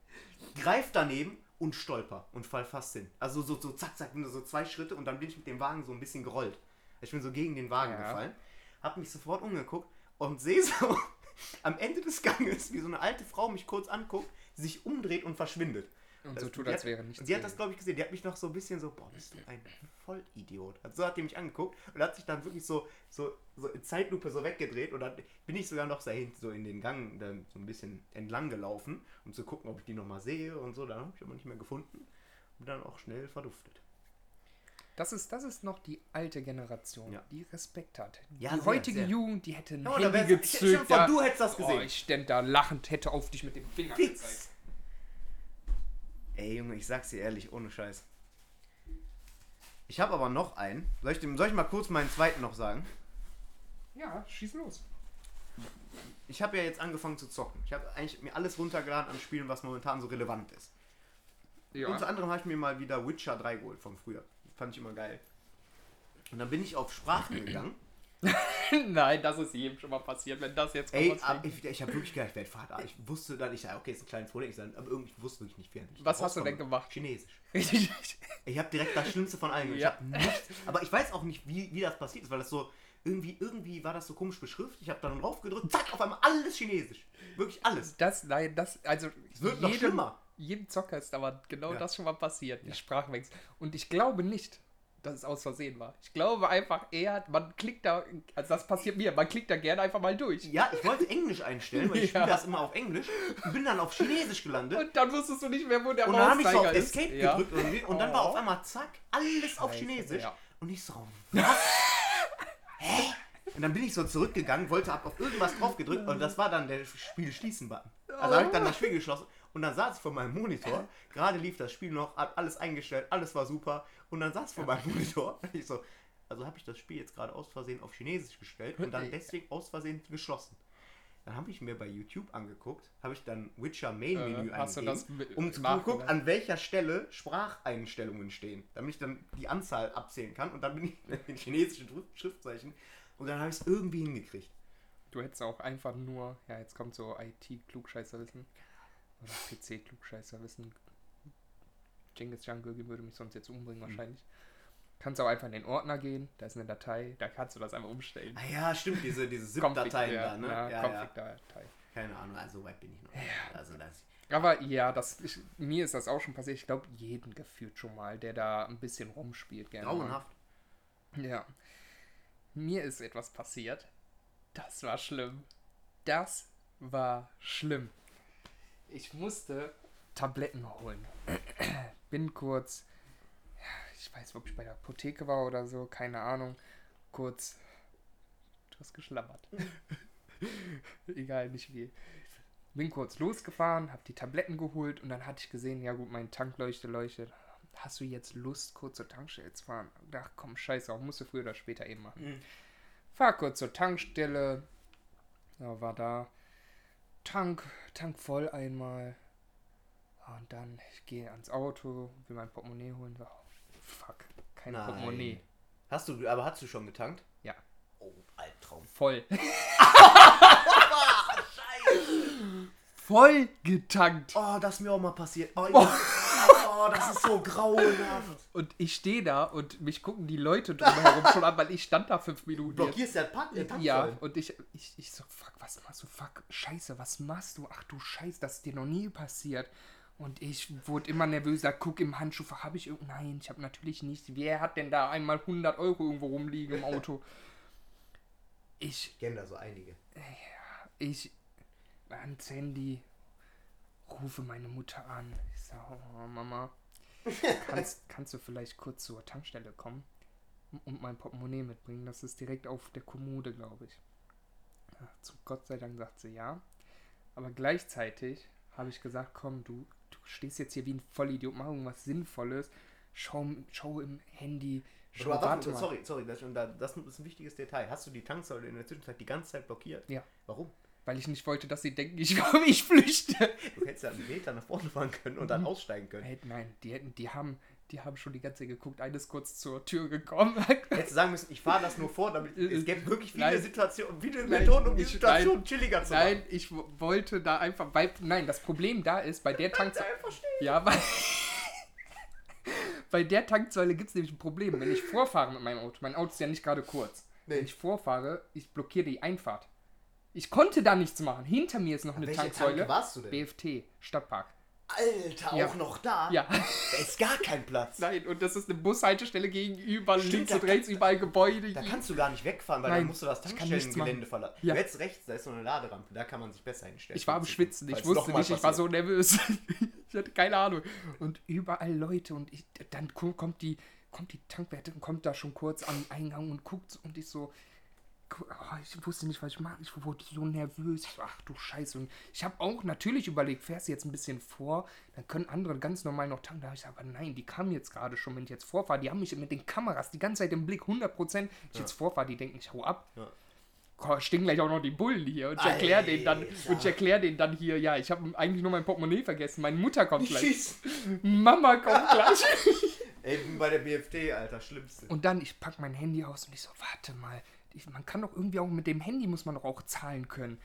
greif daneben und stolper und fall fast hin. Also so, so zack, zack, nur so zwei Schritte und dann bin ich mit dem Wagen so ein bisschen gerollt. Ich bin so gegen den Wagen Ja. gefallen, hab mich sofort umgeguckt und sehe so am Ende des Ganges, wie so eine alte Frau mich kurz anguckt, sich umdreht und verschwindet. Und so Das- tut, als wäre nichts. und Die hat das, glaube ich, gesehen. Die hat mich noch so ein bisschen so, boah, bist du ein Vollidiot. Also so hat die mich angeguckt und hat sich dann wirklich so, so, so in Zeitlupe so weggedreht und dann bin ich sogar noch dahin, so in den Gang dann so ein bisschen entlang gelaufen, um zu gucken, ob ich die nochmal sehe und so. Dann habe ich aber nicht mehr gefunden und dann auch schnell verduftet. Das ist, das ist noch die alte Generation, Ja. die Respekt hat. Ja, die sehr, heutige sehr. Jugend, die hätte ein Ja, Handy gezückt. vor, ja. du hättest das Oh, gesehen. ich ständ da lachend, hätte auf dich mit dem Finger gezeigt. Fix! Ey, Junge, ich sag's dir ehrlich, ohne Scheiß. Ich habe aber noch einen. Soll ich, soll ich mal kurz meinen zweiten noch sagen? Ja, schieß los. ich habe ja jetzt angefangen zu zocken. Ich habe eigentlich mir alles runtergeladen an Spielen, was momentan so relevant ist. Unter Ja. anderem habe ich mir mal wieder Witcher 3 geholt von früher. Fand ich immer geil. Und dann bin ich auf Sprachen gegangen. Nein, das ist jedem schon mal passiert, wenn das jetzt Ey, ab, klingt. ich, ich habe wirklich gedacht, ich werde Vater. Ich wusste dann, ich sage, okay, ist ein kleines Problem, ich sag, aber irgendwie wusste ich nicht, wie ich Was hast du denn gemacht? Chinesisch. Ich habe direkt das Schlimmste von allen. Ich Ja. habe nichts. Aber ich weiß auch nicht, wie, wie das passiert ist, weil das so irgendwie irgendwie war das so komisch beschriftet. Ich habe dann drauf gedrückt, zack, auf einmal alles Chinesisch. Wirklich alles. Das, nein, das, also Es wird noch schlimmer. Jedem Zocker ist aber genau Ja. das schon mal passiert, die Sprachwechsel. Und ich glaube nicht, dass es aus Versehen war. Ich glaube einfach eher, man klickt da, also das passiert mir, man klickt da gerne einfach mal durch. Ja, ich wollte Englisch einstellen, weil ich Ja. spiele das immer auf Englisch. Und bin dann auf Chinesisch gelandet. Und dann wusstest du nicht mehr, wo der Und dann habe ich so auf ist. Escape Ja. gedrückt irgendwie. Und dann war Oh. auf einmal zack, alles auf Scheiße, Chinesisch. ja. Und ich so, was? Hä? Und dann bin ich so zurückgegangen, wollte ab auf irgendwas drauf gedrückt und das war dann der Spiel schließen Button. Also habe ich dann das Spiel geschlossen und dann saß ich vor meinem Monitor. Gerade lief das Spiel noch, hab alles eingestellt, alles war super. Und dann saß ich vor meinem Monitor und ich so, also habe ich das Spiel jetzt gerade aus Versehen auf Chinesisch gestellt und dann deswegen aus Versehen geschlossen. Dann habe ich mir bei YouTube angeguckt, habe ich dann Witcher Main Menü Äh, hast du eingegeben, mit- um zu gucken, an welcher Stelle Spracheinstellungen stehen, damit ich dann die Anzahl abzählen kann und dann bin ich in chinesischen Schrift- Schriftzeichen und dann habe ich es irgendwie hingekriegt. Du hättest auch einfach nur, ja, jetzt kommt so IT-Klugscheißerwissen oder PC-Klugscheißerwissen. Genghis Jungle würde mich sonst jetzt umbringen Hm. wahrscheinlich. Kannst auch einfach in den Ordner gehen, da ist eine Datei, da kannst du das einfach umstellen. Ah ja, stimmt, diese, diese ZIP-Dateien ja, da, ne? Ja, Ja, ja, Config-Datei. Keine Ahnung, also so weit bin ich noch. nicht. Also das, Aber ja, das, ich, mir ist das auch schon passiert. Ich glaube, jeden gefühlt schon mal, der da ein bisschen rumspielt. Gerne grauenhaft. Ja. Mir ist etwas passiert. Das war schlimm. Das war schlimm. Ich musste Tabletten holen. bin kurz, ich weiß, ob ich bei der Apotheke war oder so, keine Ahnung, kurz, du hast geschlammert. Egal, nicht wie. Bin kurz losgefahren, habe die Tabletten geholt und dann hatte ich gesehen, ja gut, mein Tankleuchte leuchtet. Hast du jetzt Lust, kurz zur Tankstelle zu fahren? Ach komm, scheiße, auch musst du früher oder später eben machen. Mhm. Fahr kurz zur Tankstelle. Ja, war da. Tank, Tank voll einmal. Ja, Und dann, ich gehe ans Auto, will mein Portemonnaie holen. Oh, fuck, kein Nein. Portemonnaie. Hast du, aber hast du schon getankt? Ja. Oh, Albtraum. Voll. Voll getankt. Oh, das ist mir auch mal passiert. Oh, ja. Oh das ist so grauenhaft. Und ich stehe da und mich gucken die Leute drumherum schon an, weil ich stand da fünf Minuten. jetzt. Blockierst ja den Tank Ja, voll. und ich, ich, ich so, fuck, was machst du? Fuck, scheiße, was machst du? Ach du Scheiße, das ist dir noch nie passiert. Und ich wurde immer nervöser, guck im Handschuhfach, habe ich irgend... Nein, ich habe natürlich nicht. Wer hat denn da einmal 100 Euro irgendwo rumliegen im Auto? Ich, Ich kenne da so einige. ich ans Handy, rufe meine Mutter an. Ich sage, oh, Mama, kannst, kannst du vielleicht kurz zur Tankstelle kommen und mein Portemonnaie mitbringen? Das ist direkt auf der Kommode, glaube ich. Ja, zum Gott sei Dank sagt sie ja. Aber gleichzeitig habe ich gesagt, komm, du, du stehst jetzt hier wie ein Vollidiot, mach irgendwas Sinnvolles. Schau, schau im Handy. Schau, Aber warte mal. sorry, sorry, das, das ist ein wichtiges Detail. Hast du die Tanksäule in der Zwischenzeit die ganze Zeit blockiert? Ja. Warum? Weil ich nicht wollte, dass sie denken, ich, ich flüchte. Du hättest ja einen Meter nach vorne fahren können und dann Mhm. aussteigen können. Hey, nein, die hätten, die haben, die haben schon die ganze Zeit geguckt. Eines kurz zur Tür gekommen. Hättest du sagen müssen, ich fahre das nur vor, damit es gibt wirklich viele Nein. Situationen, viele Nein, Methoden, um die ich- Situation nein. chilliger zu Nein, machen. ich wo- wollte da einfach, weil, nein, das Problem da ist, bei der Tanksäule, ja, weil, bei der Tanksäule gibt es nämlich ein Problem. Wenn ich vorfahre mit meinem Auto, mein Auto ist ja nicht gerade kurz. Nee. Wenn ich vorfahre, ich blockiere die Einfahrt. Ich konnte da nichts machen. Hinter mir ist noch eine Tanksäule. Tanke warst du denn? BFT, Stadtpark. Alter, Ja. auch noch da? Ja. Da ist gar kein Platz. Nein, und das ist eine Bushaltestelle gegenüber, Stimmt, links und rechts, überall Gebäude. Da kannst du gar nicht wegfahren, weil Nein, dann musst du das Tankstellengelände verlassen. Ja. Hättest rechts, da ist so eine Laderampe, da kann man sich besser hinstellen. Ich war am Schwitzen, ich wusste nicht, ich war so nervös. ich hatte keine Ahnung. Und überall Leute und ich, dann ko- kommt die, kommt die Tankwärtin, kommt da schon kurz am Eingang und guckt und ich so, oh, ich wusste nicht, was ich mache. Ich wurde so nervös. Ach du Scheiße. Und ich habe auch natürlich überlegt, fährst du jetzt ein bisschen vor, dann können andere ganz normal noch tanken. Da habe ich gesagt, aber nein, die kamen jetzt gerade schon, wenn ich jetzt vorfahre. Die haben mich mit den Kameras die ganze Zeit im Blick, 100 Prozent. Wenn ich jetzt vorfahre, die denken, ich hau ab. Ja. Stehen gleich auch noch die Bullen hier und ich erkläre denen dann und ich erkläre denen dann hier, ja, ich habe eigentlich nur mein Portemonnaie vergessen. Meine Mutter kommt gleich. Mama kommt gleich. Ey, bei der BFD, Alter, schlimmste. Und dann, ich pack mein Handy aus und ich so, warte mal, man kann doch irgendwie auch mit dem Handy muss man doch auch zahlen können.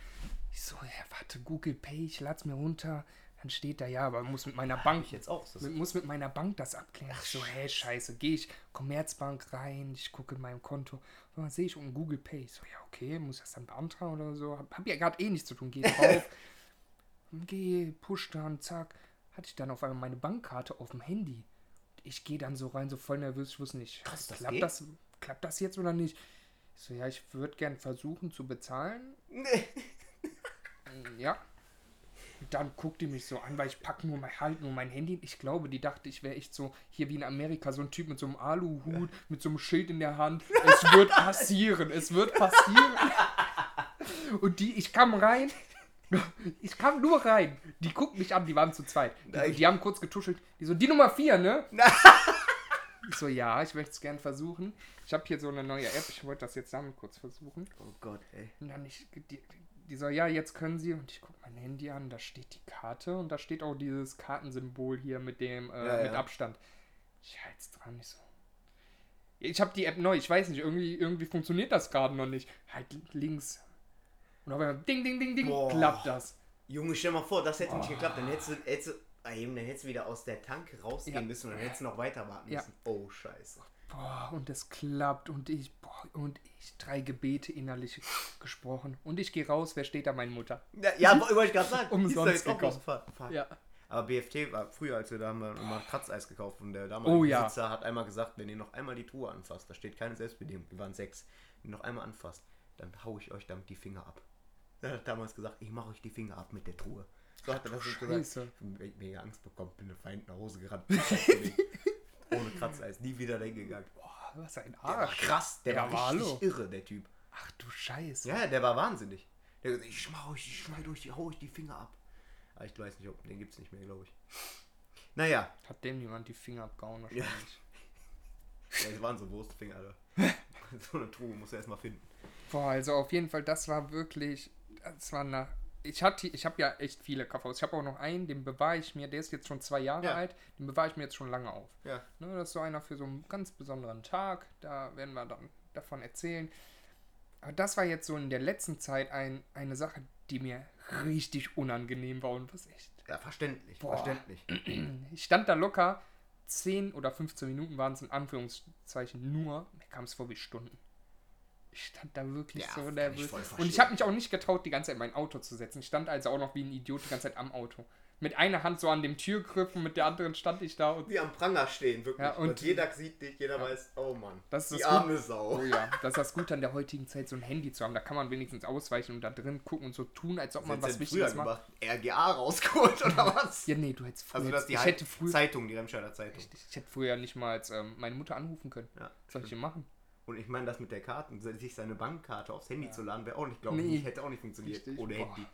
Ich so, ja, warte, Google Pay, ich lad's mir runter. Dann steht da, ja, aber muss mit meiner Bank ich jetzt auch. Mit, muss mit meiner Bank das abklären. ich so, hä, scheiße, gehe ich Commerzbank rein, ich gucke in meinem Konto, und dann sehe ich um Google Pay. Ich so, ja, okay, muss ich das dann beantragen oder so? Hab, hab ja gerade eh nichts zu tun, geh drauf, geh, push dann, zack. Hatte ich dann auf einmal meine Bankkarte auf dem Handy. Ich gehe dann so rein, so voll nervös, ich wusste nicht, Krass, das klappt, geht? das, klappt das jetzt oder nicht? Ich so, ja, ich würde gern versuchen zu bezahlen. Nee. Ja. Und dann guckt die mich so an, weil ich pack nur mein, halt nur mein Handy. Ich glaube, die dachte, ich wäre echt so hier wie in Amerika, so ein Typ mit so einem Aluhut, mit so einem Schild in der Hand. Es wird passieren, es wird passieren. Und die, ich kam rein. Ich kam nur rein. Die gucken mich an, die waren zu zweit. Die, die haben kurz getuschelt. Die so, die Nummer 4, ne? So, ja, ich möchte es gern versuchen. Ich habe hier so eine neue App, ich wollte das jetzt damit kurz versuchen. Oh Gott, ey. Und dann ich, die, die so, ja, jetzt können sie. Und ich gucke mein Handy an, da steht die Karte und da steht auch dieses Kartensymbol hier mit dem, äh, Ja, mit ja. Abstand. Ich halt's dran, ich so. Ich habe die App neu, ich weiß nicht, irgendwie, irgendwie funktioniert das gerade noch nicht. Halt links. Und auf einmal ding, ding, ding, ding, Boah. klappt das. Junge, stell mal vor, das hätte nicht geklappt. Dann hättest du, hättest du, ah, eben, dann hättest du wieder aus der Tanke rausgehen Ja. müssen und dann hättest du noch weiter warten Ja. müssen. Oh, scheiße. Boah, und es klappt und ich, boah, und ich drei Gebete innerlich gesprochen. Und ich gehe raus, wer steht da? Meine Mutter. Ja, ja wollte ich gerade sagen. Umsonst gekommen. Ja. Aber BFT war früher, als wir da haben wir immer Kratzeis gekauft und der damalige Oh ja. Besitzer hat einmal gesagt, wenn ihr noch einmal die Truhe anfasst, da steht keine Selbstbedienung, wir waren sechs, wenn ihr noch einmal anfasst, dann hau ich euch damit die Finger ab. Er hat damals gesagt, ich mache euch die Finger ab mit der Truhe. So hat er das gesagt. Ich mega Angst bekommen, bin mit Feind nach Hause gerannt. Ohne Kratzer, ist nie wieder hingegangen. Boah, was ein Der war Arsch. krass, der Ja, war aber richtig irre, der Typ. Ach du Scheiße. Ja, der war wahnsinnig. Der hat gesagt, ich schmau euch, ich schneide euch, hau euch die Finger ab. Aber ich weiß nicht, ob den gibt's nicht mehr, glaube ich. Naja, Hat dem jemand die Finger abgehauen wahrscheinlich. ja, das waren so Wurstfinger, Alter. so eine Truhe musst du erstmal finden. Boah, also auf jeden Fall, das war wirklich, das war nach, ich hatte, ich habe ja echt viele KVs. Ich habe auch noch einen, den bewahre ich mir, der ist jetzt schon zwei Jahre Ja. alt, den bewahre ich mir jetzt schon lange auf. Ja. Ne, das ist so einer für so einen ganz besonderen Tag, da werden wir dann davon erzählen. Aber das war jetzt so in der letzten Zeit ein, eine Sache, die mir richtig unangenehm war und was echt. Ja, verständlich, Boah. verständlich. Ich stand da locker 10 oder 15 Minuten waren es in Anführungszeichen nur, mir kam es vor wie Stunden. Ich stand da wirklich Ja, so nervös. Und ich habe mich auch nicht getraut, die ganze Zeit in mein Auto zu setzen. Ich stand also auch noch wie ein Idiot die ganze Zeit am Auto. Mit einer Hand so an dem Türgriff und mit der anderen stand ich da und. Die am Pranger stehen, wirklich. Ja, und- und jeder sieht dich, jeder weiß, oh Mann. Das ist die das arme Sau. Oh ja, das ist das Gute an der heutigen Zeit, so ein Handy zu haben. Da kann man wenigstens ausweichen und da drin gucken und so tun, als ob man Was Wichtiges macht. RGA rausgeholt oder was? Ja, nee, du hättest früher. Also das die ich hätte früher. Zeitung, die Remscheider Zeitung. Ich, ich hätte früher nicht mal als, ähm, meine Mutter anrufen können. Ja, Was soll ich denn machen? Und ich meine, das mit der Karte, sich seine Bankkarte aufs Handy Ja. zu laden, wäre auch nicht, glaube ich, Nee. nicht, hätte auch nicht funktioniert Richtig. ohne Boah. Handy.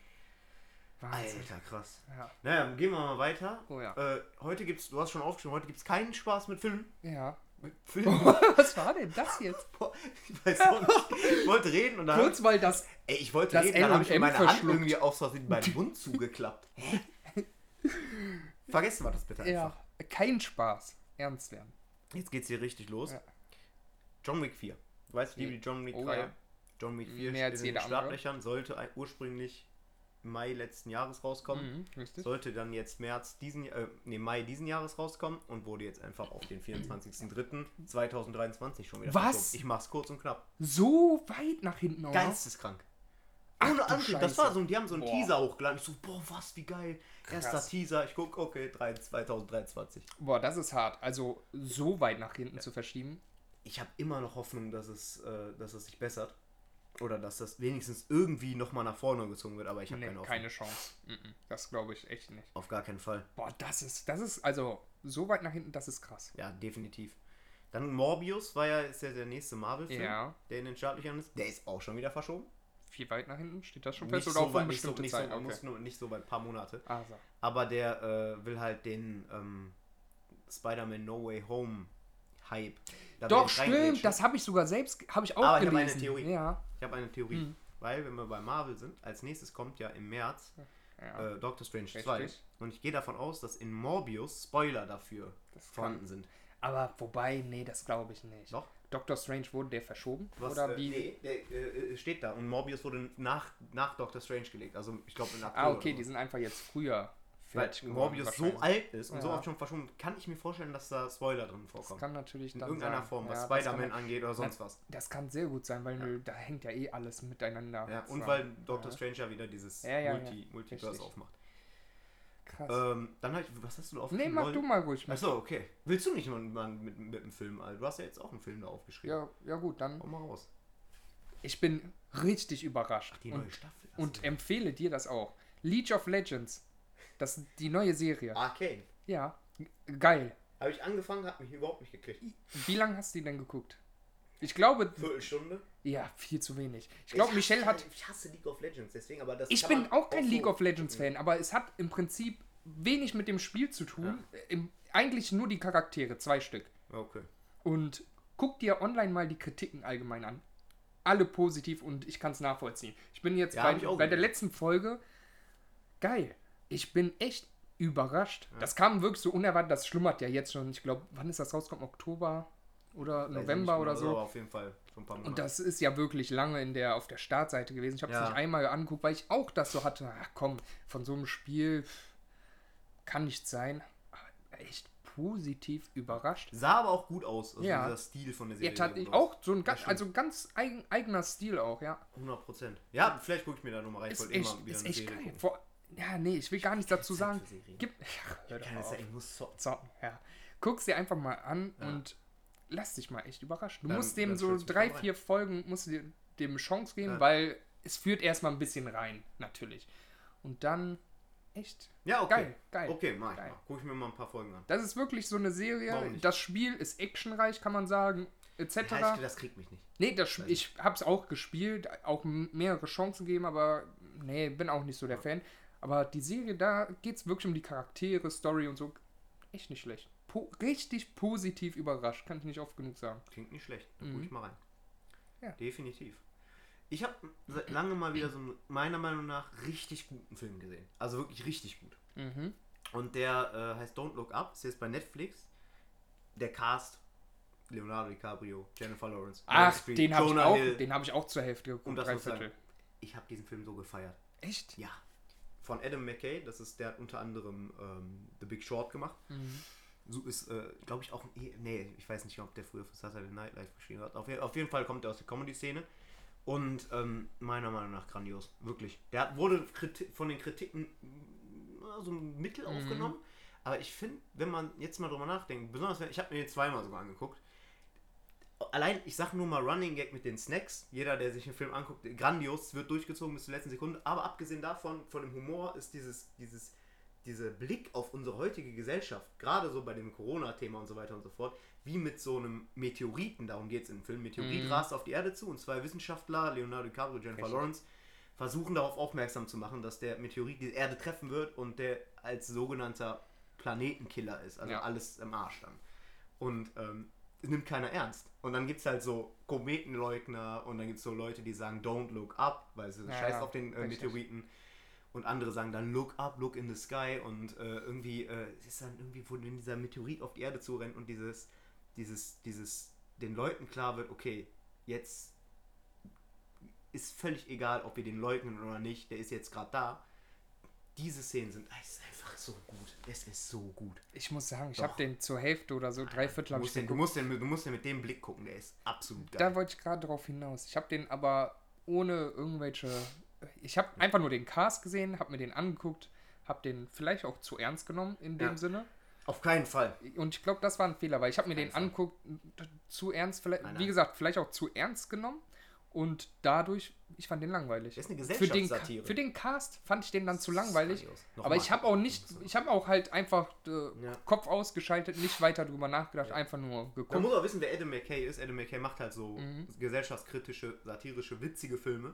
Wahnsinn. Alter, krass. Ja. Naja, gehen wir mal weiter. Oh ja. Äh, heute gibt's, du hast schon aufgeschrieben, heute gibt's keinen Spaß mit Filmen. Ja. Mit Filmen? Was war denn das jetzt? Boah, ich weiß auch nicht. Ich wollte reden und dann. Kurz, weil das. ey, ich wollte das reden, dann habe ich meine Hand irgendwie aus Versehen meinen Mund zugeklappt. Vergessen wir das bitte einfach. Ja. Kein Spaß. Ernst werden. Jetzt geht's hier richtig los. Ja. John Wick 4. Du weißt, wie Nee. die John Wick Oh 3. ja. John Wick 4 Mehr als in den. Startlöchern, sollte ein- ursprünglich im Mai letzten Jahres rauskommen. Mhm. Sollte dann jetzt März diesen, äh, nee, Mai diesen Jahres rauskommen und wurde jetzt einfach auf den 24.03.2023 schon wieder Was? verschoben. Ich mach's kurz und knapp. So weit nach hinten auch. Geisteskrank. Ach Ohne Ankündigung. Das war so, die haben so einen Boah. Teaser hochgeladen. Ich so, boah, was, wie geil. Erster Krass. Teaser. Ich guck, okay, 3, 2023. Boah, das ist hart. Also so weit nach hinten zu verschieben. Ich habe immer noch Hoffnung, dass es, äh, dass es sich bessert. Oder dass das wenigstens irgendwie nochmal nach vorne gezogen wird, aber ich habe Nee, keine Hoffnung. keine Chance. Das glaube ich echt nicht. Auf gar keinen Fall. Boah, das ist, das ist, also so weit nach hinten, das ist krass. Ja, definitiv. Dann Morbius war ja, ist ja der nächste Marvel-Film, Ja. der in den Startlöchern ist. Der ist auch schon wieder verschoben. Viel weit nach hinten? Steht das schon Nicht fest so oder auf weit, nicht so, nicht, so, Zeit? man Okay. muss nur, nicht so weit, ein paar Monate. Also. Aber der äh, will halt den ähm, Spider-Man No Way Home Hype. Da Doch, stimmt. Das habe ich sogar selbst, habe ich auch Aber ich habe gelesen. eine Theorie. Ja. Ich habe eine Theorie. Hm. Weil, wenn wir bei Marvel sind, als nächstes kommt ja im März ja. äh, Doctor Strange Richtig. 2. Und ich gehe davon aus, dass in Morbius Spoiler dafür Das kann- vorhanden sind. Aber wobei, nee, das glaube ich nicht. Doch. Doctor Strange wurde der verschoben? Was, oder äh, wie? Nee, der äh, steht da. Und Morbius wurde nach, nach Doctor Strange gelegt. Also ich glaube in April. ah, okay, die sind einfach jetzt früher Weil Morbius so alt ist und so Ja. oft schon verschoben, kann ich mir vorstellen, dass da Spoiler drin Das vorkommen. kann natürlich In dann irgendeiner sein. Form, was Ja, das Spider-Man angeht oder sonst was. Das kann sehr gut sein, weil nö, da hängt ja eh alles miteinander. Ja, und weil Doctor Ja. Strange ja wieder dieses Ja, ja, Multi, ja. Multiverse aufmacht. Krass. Ähm, dann halt, was hast du da nee, aufgeschrieben? mach Wollen- du mal ruhig. Achso, okay. Willst du nicht mal mit, mit dem Film? Du hast ja jetzt auch einen Film da aufgeschrieben. Ja, ja gut, dann. Hau mal raus. Ich bin richtig überrascht. Die und, neue Staffel. hast und du. empfehle dir das auch. League of Legends. Das ist die neue Serie. Arcane. Ja, geil. Habe ich angefangen, hat mich überhaupt nicht gekriegt. Wie lange hast du die denn geguckt? Ich glaube, Viertelstunde. ja, viel zu wenig. Ich glaube, Michelle hat. Ich hasse League of Legends, deswegen, aber das Ich bin auch kein League of Legends gucken. Fan, aber es hat im Prinzip wenig mit dem Spiel zu tun. Im, eigentlich nur die Charaktere, zwei Stück. Okay. Und guck dir online mal die Kritiken allgemein an. Alle positiv und ich kann es nachvollziehen. Ich bin jetzt Ja, bei, bei der letzten Folge. Geil. Ich bin echt überrascht. Das kam wirklich so unerwartet. Das schlummert ja jetzt schon. Ich glaube, wann ist das rauskommt? Oktober oder November oder so. Auf jeden Fall. Und das ist ja wirklich lange in der, auf der Startseite gewesen. Ich habe es Ja. nicht einmal angeguckt, weil ich auch das so hatte. Ach komm, von so einem Spiel kann nicht sein. Aber echt positiv überrascht. Sah aber auch gut aus. Also Ja. dieser Stil von der Ja, Serie. tat, sah gut auch so ein Ja, ganz, also ganz eigen, eigener Stil auch, ja. 100 Prozent. Ja, vielleicht gucke ich mir da nochmal rein. Ich Ist wollte echt, immer wieder ist eine echt Serie geil. Vor, ja, nee, ich will gar nichts dazu sagen. Gib, ja, hör Zeit, auf. ich muss zocken. Zocken, ja. Guck's dir einfach mal an Ja. und lass dich mal echt überraschen. Du Dann- musst dem so drei, vier Folgen, musst du dir dem Chance geben, Ja. weil es führt erstmal ein bisschen rein, natürlich. Und dann echt Ja, okay. geil, geil. Okay, mach ich Geil. mal. Guck ich mir mal ein paar Folgen an. Das ist wirklich so eine Serie. Das Spiel ist actionreich, kann man sagen, etc. Ja, ich, das kriegt mich nicht. Nee, das, ich hab's auch gespielt, auch mehrere Chancen gegeben, aber nee, bin auch nicht so der Fan. Aber die Serie, da geht's wirklich um die Charaktere, Story und so. Echt nicht schlecht. Po richtig positiv überrascht, kann ich nicht oft genug sagen. Klingt nicht schlecht. Da Mhm. guck ich mal rein. Ja. Definitiv. Ich habe seit lange mal wieder so einen, meiner Meinung nach, richtig guten Film gesehen. Also wirklich richtig gut. Mhm. Und der äh, heißt Don't Look Up, ist jetzt bei Netflix. Der Cast, Leonardo DiCaprio, Jennifer Lawrence, Ach, Streep, den habe ich, auch- den hab ich auch zur Hälfte Und geguckt, das drei muss sagen, Viertel. Ich habe diesen Film so gefeiert. Echt? Ja. Von Adam McKay, das ist, der hat unter anderem ähm, The Big Short gemacht. Mhm. So ist, äh, glaube ich, auch ein. E nee, ich weiß nicht, ob der früher für Saturday Night Live geschrieben hat. Auf, auf jeden Fall kommt er aus der Comedy-Szene. Und ähm, meiner Meinung nach grandios. Wirklich. Der hat, wurde Kriti von den Kritiken so ein Mittel Mhm. aufgenommen. Aber ich finde, wenn man jetzt mal drüber nachdenkt, besonders wenn ich habe mir den zweimal sogar angeguckt. Allein, ich sage nur mal Running Gag mit den Snacks. Jeder, der sich den Film anguckt, grandios, wird durchgezogen bis zur letzten Sekunde. Aber abgesehen davon, von dem Humor, ist dieses, dieses, dieser Blick auf unsere heutige Gesellschaft, gerade so bei dem Corona-Thema und so weiter und so fort, wie mit so einem Meteoriten, darum geht es im Film. Meteorit Mhm. rast auf die Erde zu und zwei Wissenschaftler, Leonardo DiCaprio, Jennifer Richtig. Lawrence, versuchen darauf aufmerksam zu machen, dass der Meteorit die Erde treffen wird und der als sogenannter Planetenkiller ist. Also Ja. alles im Arsch dann. Und ähm, nimmt keiner ernst. Und dann gibt es halt so Kometenleugner und dann gibt es so Leute, die sagen, don't look up, weil sie Ja, scheiß ja, auf den äh. Meteoriten. Und andere sagen dann, look up, look in the sky. Und äh, irgendwie, äh, es ist dann irgendwie, wo dieser Meteorit auf die Erde zurennt und dieses, dieses, dieses, den Leuten klar wird, okay, jetzt ist völlig egal, ob wir den leugnen oder nicht, der ist jetzt gerade da. Diese Szenen sind es ist einfach so gut. Es ist so gut. Ich muss sagen, ich habe den zur Hälfte oder so, drei Viertel Du habe ich musst, den, du, musst den, du musst den mit dem Blick gucken, der ist absolut geil. Da wollte ich gerade drauf hinaus. Ich habe den aber ohne irgendwelche. Ich habe einfach nur den Cast gesehen, habe mir den angeguckt, habe den vielleicht auch zu ernst genommen in dem Ja. Sinne. Auf keinen Fall. Und ich glaube, das war ein Fehler, weil ich habe mir den Fall. angeguckt, zu ernst, vielleicht, Nein, wie nein. gesagt, vielleicht auch zu ernst genommen. Und dadurch, ich fand den langweilig. Das ist eine für, den, Gesellschaftssatire. für den Cast fand ich den dann zu langweilig. Aber ich habe auch nicht, ich habe auch halt einfach äh, Ja. Kopf ausgeschaltet, nicht weiter drüber nachgedacht, einfach nur Man geguckt. muss auch wissen, wer Adam McKay ist. Adam McKay macht halt so Mhm. gesellschaftskritische, satirische, witzige Filme,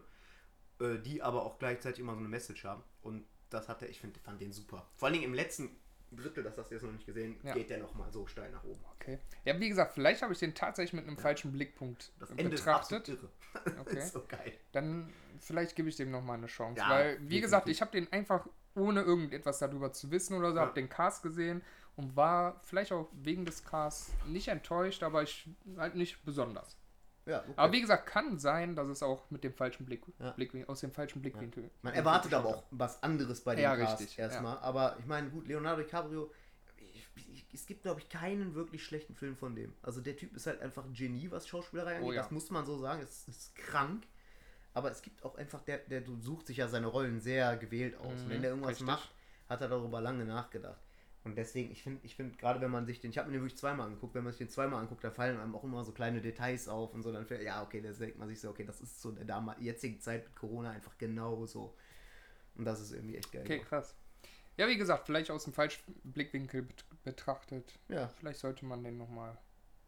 äh, die aber auch gleichzeitig immer so eine Message haben. Und das hat er, ich find, fand den super. Vor allen Dingen im letzten Drittel, das hast du jetzt noch nicht gesehen, Ja. geht der nochmal so steil nach oben. Okay. Ja, wie gesagt, vielleicht habe ich den tatsächlich mit einem falschen Blickpunkt Das Ende betrachtet. ist irre. Okay. ist so geil. Dann vielleicht gebe ich dem nochmal eine Chance. Ja, weil, wie gesagt, ich habe den einfach ohne irgendetwas darüber zu wissen oder so, Ja. habe den Cast gesehen und war vielleicht auch wegen des Casts nicht enttäuscht, aber ich halt nicht besonders. Ja, okay. Aber wie gesagt, kann sein, dass es auch mit dem falschen Blick, Ja. Blickwinkel, aus dem falschen Blickwinkel. Man erwartet aber auch was anderes bei dem Ja, Cast richtig, erstmal. Aber ich meine, gut, Leonardo DiCaprio, ich, ich, es gibt, glaube ich, keinen wirklich schlechten Film von dem. Also der Typ ist halt einfach ein Genie, was Schauspielerei angeht. Oh ja. Das muss man so sagen. Es ist krank. Aber es gibt auch einfach, der, der sucht sich ja seine Rollen sehr gewählt aus. Und Mhm, wenn der irgendwas richtig. macht, hat er darüber lange nachgedacht. Und deswegen, ich finde, ich finde, gerade wenn man sich den, ich habe mir den wirklich zweimal angeguckt, wenn man sich den zweimal anguckt, da fallen einem auch immer so kleine Details auf und so, dann fällt, ja, okay, da denkt man sich so, okay, das ist so der damal- jetzigen Zeit mit Corona einfach genau so. Und das ist irgendwie echt geil. Okay, krass. Ja, wie gesagt, vielleicht aus dem falschen Blickwinkel bet betrachtet. Ja, Vielleicht sollte man den nochmal,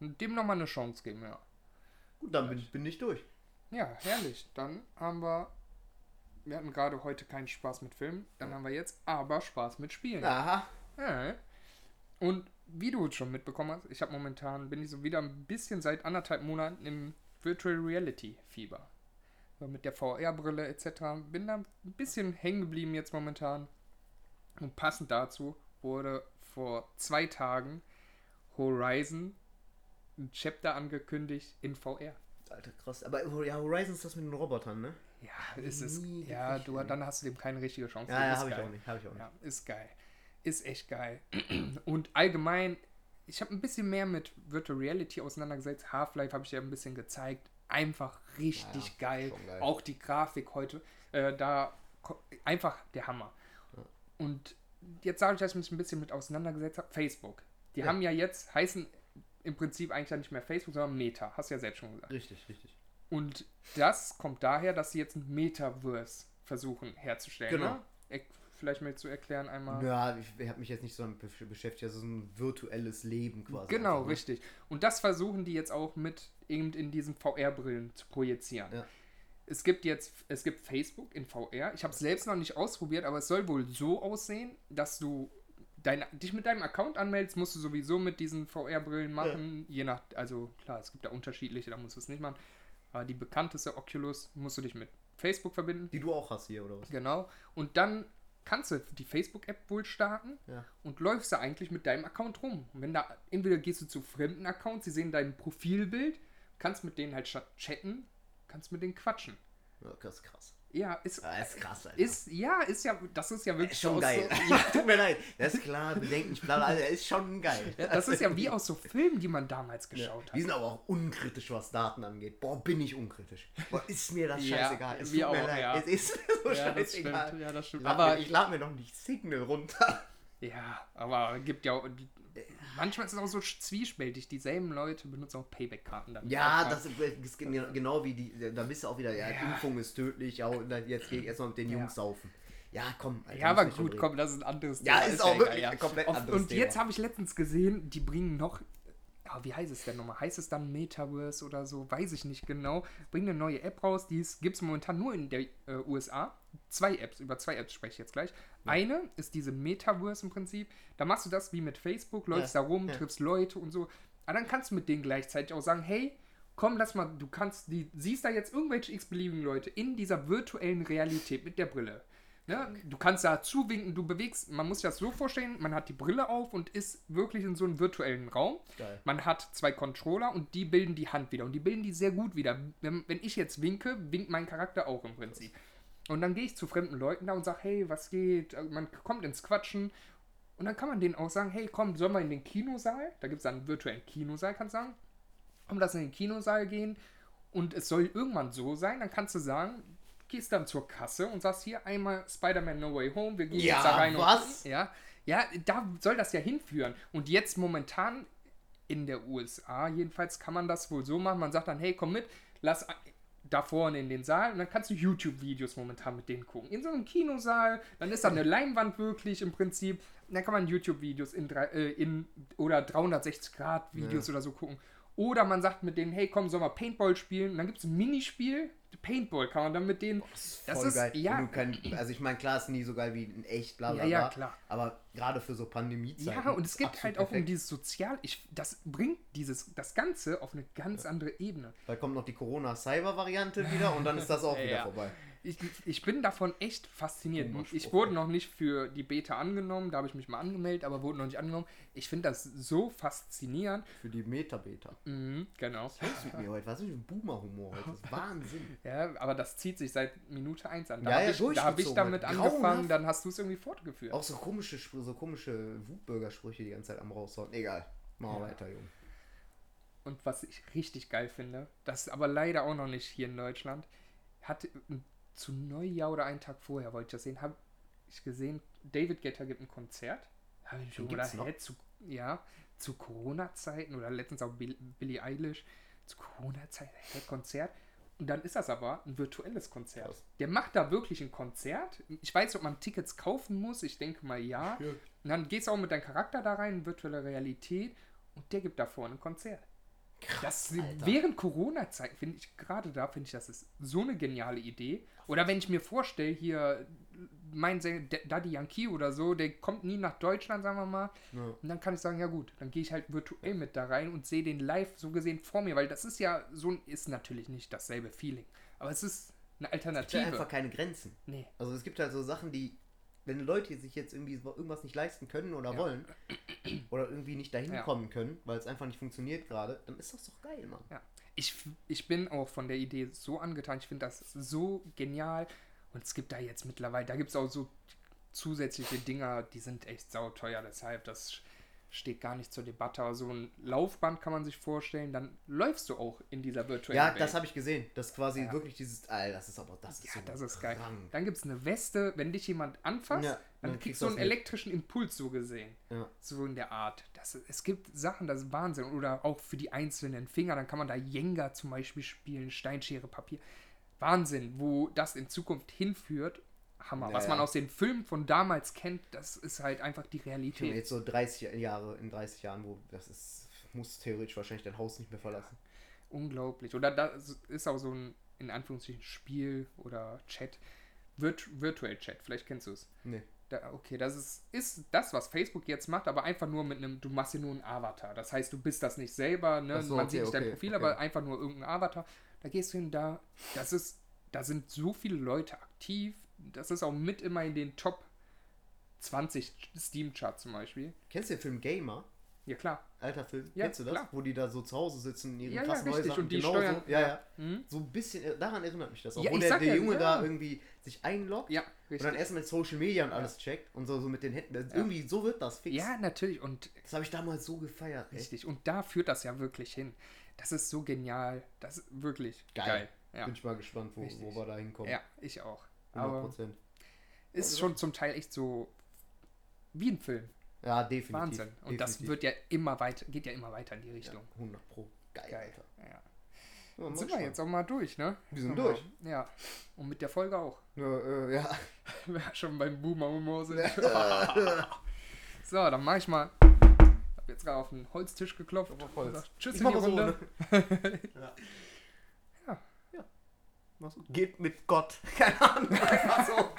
dem nochmal eine Chance geben, ja. gut, dann bin, bin ich durch. Ja, herrlich. Dann haben wir. Wir hatten gerade heute keinen Spaß mit Filmen. Dann haben wir jetzt aber Spaß mit Spielen. Aha. Ja. Und wie du schon mitbekommen hast, ich habe momentan, bin ich so wieder ein bisschen seit anderthalb Monaten im Virtual Reality Fieber. So mit der VR-Brille etc. Bin da ein bisschen hängen geblieben jetzt momentan. Und passend dazu wurde vor zwei Tagen Horizon ein Chapter angekündigt in VR. Alter, krass. Aber ja, Horizon ist das mit den Robotern, ne? Ja, ist es. Ja, du, dann hast du dem keine richtige Chance. Ja, ja, habe ich auch nicht. Habe ich auch nicht. Ja, ist geil. Ist echt geil. Und allgemein, ich habe ein bisschen mehr mit Virtual Reality auseinandergesetzt. Half-Life habe ich ja ein bisschen gezeigt. Einfach richtig Ja, geil. geil. Auch die Grafik heute. Äh, da einfach der Hammer. Und jetzt sage ich, dass ich mich ein bisschen mit auseinandergesetzt habe. Facebook. Die Ja. haben ja jetzt, heißen im Prinzip eigentlich ja nicht mehr Facebook, sondern Meta. Hast du ja selbst schon gesagt. Richtig, richtig. Und das kommt daher, dass sie jetzt ein Metaverse versuchen herzustellen. Genau. Ne? Vielleicht mal zu erklären einmal. Ja, ich habe mich jetzt nicht so damit besch- beschäftigt. Das ist ein virtuelles Leben quasi. Genau, einfach, ne? richtig. Und das versuchen die jetzt auch mit eben in diesen VR-Brillen zu projizieren. Ja. Es gibt jetzt, es gibt Facebook in VR. Ich habe es selbst noch nicht ausprobiert, aber es soll wohl so aussehen, dass du dein, dich mit deinem Account anmeldest, musst du sowieso mit diesen VR-Brillen machen. Je nach, also klar, es gibt da unterschiedliche, da musst du es nicht machen. Aber die bekannteste Oculus musst du dich mit Facebook verbinden. Die du auch hast hier, oder was? Genau. Und dann kannst du die Facebook-App wohl starten Ja. und läufst da eigentlich mit deinem Account rum. Und wenn da, entweder gehst du zu fremden Accounts, sie sehen dein Profilbild, kannst mit denen halt statt chatten, kannst mit denen quatschen. ja das ist krass. Ja, ist, Ja, ist krass, Alter. ist, ja, ist ja, das ist ja wirklich Ist schon geil. So, ja, Tut mir leid. Das ist klar, bedenklich, bla, bla, Alter, ist schon geil. ja, das ist ja wie aus so Filmen, die man damals Ja. geschaut Die hat. sind aber auch unkritisch, was Daten angeht. Boah, bin ich unkritisch. Boah, ist mir das Ja, scheißegal. es tut mir auch, leid. ja. Es ist so Ja, das stimmt, scheißegal. ja, das stimmt. Lad Aber mir, ich lade mir noch nicht Signal runter. Ja, aber gibt ja auch. Manchmal ist es auch so zwiespältig. Dieselben Leute benutzen auch Payback-Karten dann. Ja, das ist gen- genau wie die. Da bist du auch wieder, ja, Ja. Impfung ist tödlich, ja, und dann jetzt gehe ich erstmal mit den Ja. Jungs saufen. Ja, komm. Alter, Ja, aber gut, komm, das ist ein anderes Ja, ist auch ja wirklich ein komplett Auf- anderes Und jetzt Thema. habe ich letztens gesehen, die bringen noch. ah, wie heißt es denn nochmal? Heißt es dann Metaverse oder so? Weiß ich nicht genau. Bringen eine neue App raus, die gibt es momentan nur in der äh, USA. Zwei Apps, über zwei Apps spreche ich jetzt gleich. Eine ist diese Metaverse im Prinzip. Da machst du das wie mit Facebook, läufst Ja, da rum, ja. triffst Leute und so. Aber dann kannst du mit denen gleichzeitig auch sagen, hey, komm, lass mal, du kannst, die, siehst da jetzt irgendwelche x-beliebigen Leute in dieser virtuellen Realität mit der Brille. Ne? Du kannst da zuwinken, du bewegst, man muss sich das so vorstellen, man hat die Brille auf und ist wirklich in so einem virtuellen Raum. Geil. Man hat zwei Controller und die bilden die Hand wieder. Und die bilden die sehr gut wieder. Wenn, wenn ich jetzt winke, winkt mein Charakter auch im Prinzip. Und dann gehe ich zu fremden Leuten da und sage, hey, was geht? Also Man kommt ins Quatschen. Und dann kann man denen auch sagen, hey, komm, sollen wir in den Kinosaal? Da gibt es einen virtuellen Kinosaal, kannst du sagen. Komm, lass in den Kinosaal gehen. Und es soll irgendwann so sein, dann kannst du sagen, gehst dann zur Kasse und sagst hier einmal Spider-Man No Way Home, wir gehen Ja, jetzt da rein was? und ja, ja, da soll das ja hinführen. Und jetzt momentan in der USA jedenfalls kann man das wohl so machen, man sagt dann, hey, komm mit, lass da vorne in den Saal und dann kannst du YouTube-Videos momentan mit denen gucken. In so einem Kinosaal, dann ist da eine Leinwand wirklich im Prinzip. Dann kann man YouTube-Videos in, drei- äh, in oder 360-Grad-Videos oder so gucken. Oder man sagt mit denen, hey komm, sollen wir Paintball spielen? Und dann gibt es ein Minispiel, Paintball kann man dann mit denen. Das Voll ist, geil. ja, Und du kein, also ich meine, klar ist nie so geil wie in echt, bla bla Ja, ja, bla. klar. Aber gerade für so Pandemiezeiten. Ja, und es geht halt auch um dieses Sozial. Ich, das bringt dieses, das Ganze auf eine ganz andere Ebene. Da kommt noch die Corona-Cyber-Variante wieder und dann ist das auch wieder Ja. vorbei. Ich, ich bin davon echt fasziniert. Ich wurde noch nicht für die Beta angenommen, da habe ich mich mal angemeldet, aber wurde noch nicht angenommen. Ich finde das so faszinierend. Für die Meta-Beta. Mhm, genau. Was ist mit mir heute? Was ist mit dem Boomer-Humor heute? Das ist Wahnsinn. Ja, aber das zieht sich seit Minute 1 an. Da Ja, habe ja, ich, da hab ich damit angefangen, Grauenhaft. dann hast du es irgendwie fortgeführt. Auch so komische, so komische Wutbürgersprüche die ganze Zeit am raushauen. Egal. Machen wir Ja. weiter, Junge. Und was ich richtig geil finde, das ist aber leider auch noch nicht hier in Deutschland, hat zu Neujahr oder einen Tag vorher, wollte ich das sehen, habe ich gesehen, David Guetta gibt ein Konzert. Habe ich schon gedacht, hä, zu, ja, zu Corona-Zeiten oder letztens auch Bill, Billie Eilish, zu Corona-Zeiten, hä, Konzert. Und dann ist das aber ein virtuelles Konzert. Krass. Der macht da wirklich ein Konzert. Ich weiß nicht, ob man Tickets kaufen muss. Ich denke mal ja. Ja. Und dann gehst du auch mit deinem Charakter da rein, in virtuelle Realität. Und der gibt da vorne ein Konzert. Das, Alter. während Corona-Zeiten finde ich, gerade da finde ich, das ist so eine geniale Idee. Oder wenn ich mir vorstelle, hier mein Daddy Yankee oder so, der kommt nie nach Deutschland, sagen wir mal. Ja. Und dann kann ich sagen, ja gut, dann gehe ich halt virtuell mit da rein und sehe den live so gesehen vor mir, weil das ist ja so, ein- ist natürlich nicht dasselbe Feeling. Aber es ist eine Es gibt ja Alternative. einfach keine Grenzen. nee. Also es gibt halt so Sachen, die, wenn Leute sich jetzt irgendwie irgendwas nicht leisten können oder Ja. wollen oder irgendwie nicht dahin Ja. kommen können, weil es einfach nicht funktioniert gerade, dann ist das doch geil, Mann. Ja. Ich, ich bin auch von der Idee so angetan. Ich finde das so genial. Und es gibt da jetzt mittlerweile, da gibt es auch so zusätzliche Dinger, die sind echt sauteuer. Deshalb, das steht gar nicht zur Debatte. Aber so ein Laufband kann man sich vorstellen, dann läufst du auch in dieser virtuellen Ja, Welt. das habe ich gesehen. Das ist quasi Ja. wirklich dieses, Alter, das ist aber, das ist ja, so das ist geil. krank. Dann gibt es eine Weste, wenn dich jemand anfasst, Ja, dann, dann kriegst du du einen mit. elektrischen Impuls so gesehen. Ja. So in der Art. Das, es gibt Sachen, das ist Wahnsinn. Oder auch für die einzelnen Finger, dann kann man da Jenga zum Beispiel spielen, Steinschere, Papier. Wahnsinn, wo das in Zukunft hinführt. Hammer. Ja, Was man ja. aus den Filmen von damals kennt, das ist halt einfach die Realität. jetzt so 30 Jahre, in 30 Jahren, wo das ist, muss theoretisch wahrscheinlich dein Haus nicht mehr verlassen. Unglaublich. Oder da ist auch so ein, in Anführungsstrichen, Spiel oder Chat. Virt Virtual Chat, vielleicht kennst du es. Nee. Da, okay, das ist, ist das, was Facebook jetzt macht, aber einfach nur mit einem, du machst hier nur einen Avatar. Das heißt, du bist das nicht selber, ne? So, man okay, sieht nicht dein okay, Profil, okay. aber einfach nur irgendein Avatar. Da gehst du hin, da, das ist, da sind so viele Leute aktiv. Das ist auch mit immer in den Top 20 Steam-Charts zum Beispiel. Kennst du den Film Gamer? Ja, klar. Alter Film, Ja, kennst du das? klar. Wo die da so zu Hause sitzen in ihren Ja, ja, krassen richtig. Häusern Und die genau steuern- So, ja, ja. Hm? So ein bisschen, äh, daran erinnert mich das auch. Ja, wo der, der ja, Junge ja. da irgendwie sich einloggt Ja, und dann erst mit Social Media und alles checkt und so, so mit den Händen. Irgendwie so wird das fix. Ja, natürlich. Und Das habe ich damals so gefeiert. Ey. richtig. Und da führt das ja wirklich hin. Das ist so genial. Das ist wirklich geil. Geil. Ja. Bin ich mal gespannt, wo, Richtig. wo wir da hinkommen. ja, ich auch. 100 Aber Prozent. ist schon zum Teil echt so wie ein Film. Ja, definitiv. Wahnsinn. Und das definitiv. wird ja immer weiter, geht ja immer weiter in die ja, Richtung. 100 Pro. Geil. Geil. Alter. Ja. Ja, mal sind wir jetzt auch mal durch, ne? Wir sind durch. Ja. Und mit der Folge auch. Ja, äh, ja. Wir schon beim Boomer-Humor sind. so, dann mach ich mal. Ich hab jetzt gerade auf den Holztisch geklopft. Holz. gesagt, Tschüss Ich in die mal so, Runde. ne? Ja. Mach's. Geht mit Gott. Keine Ahnung. Einfach so.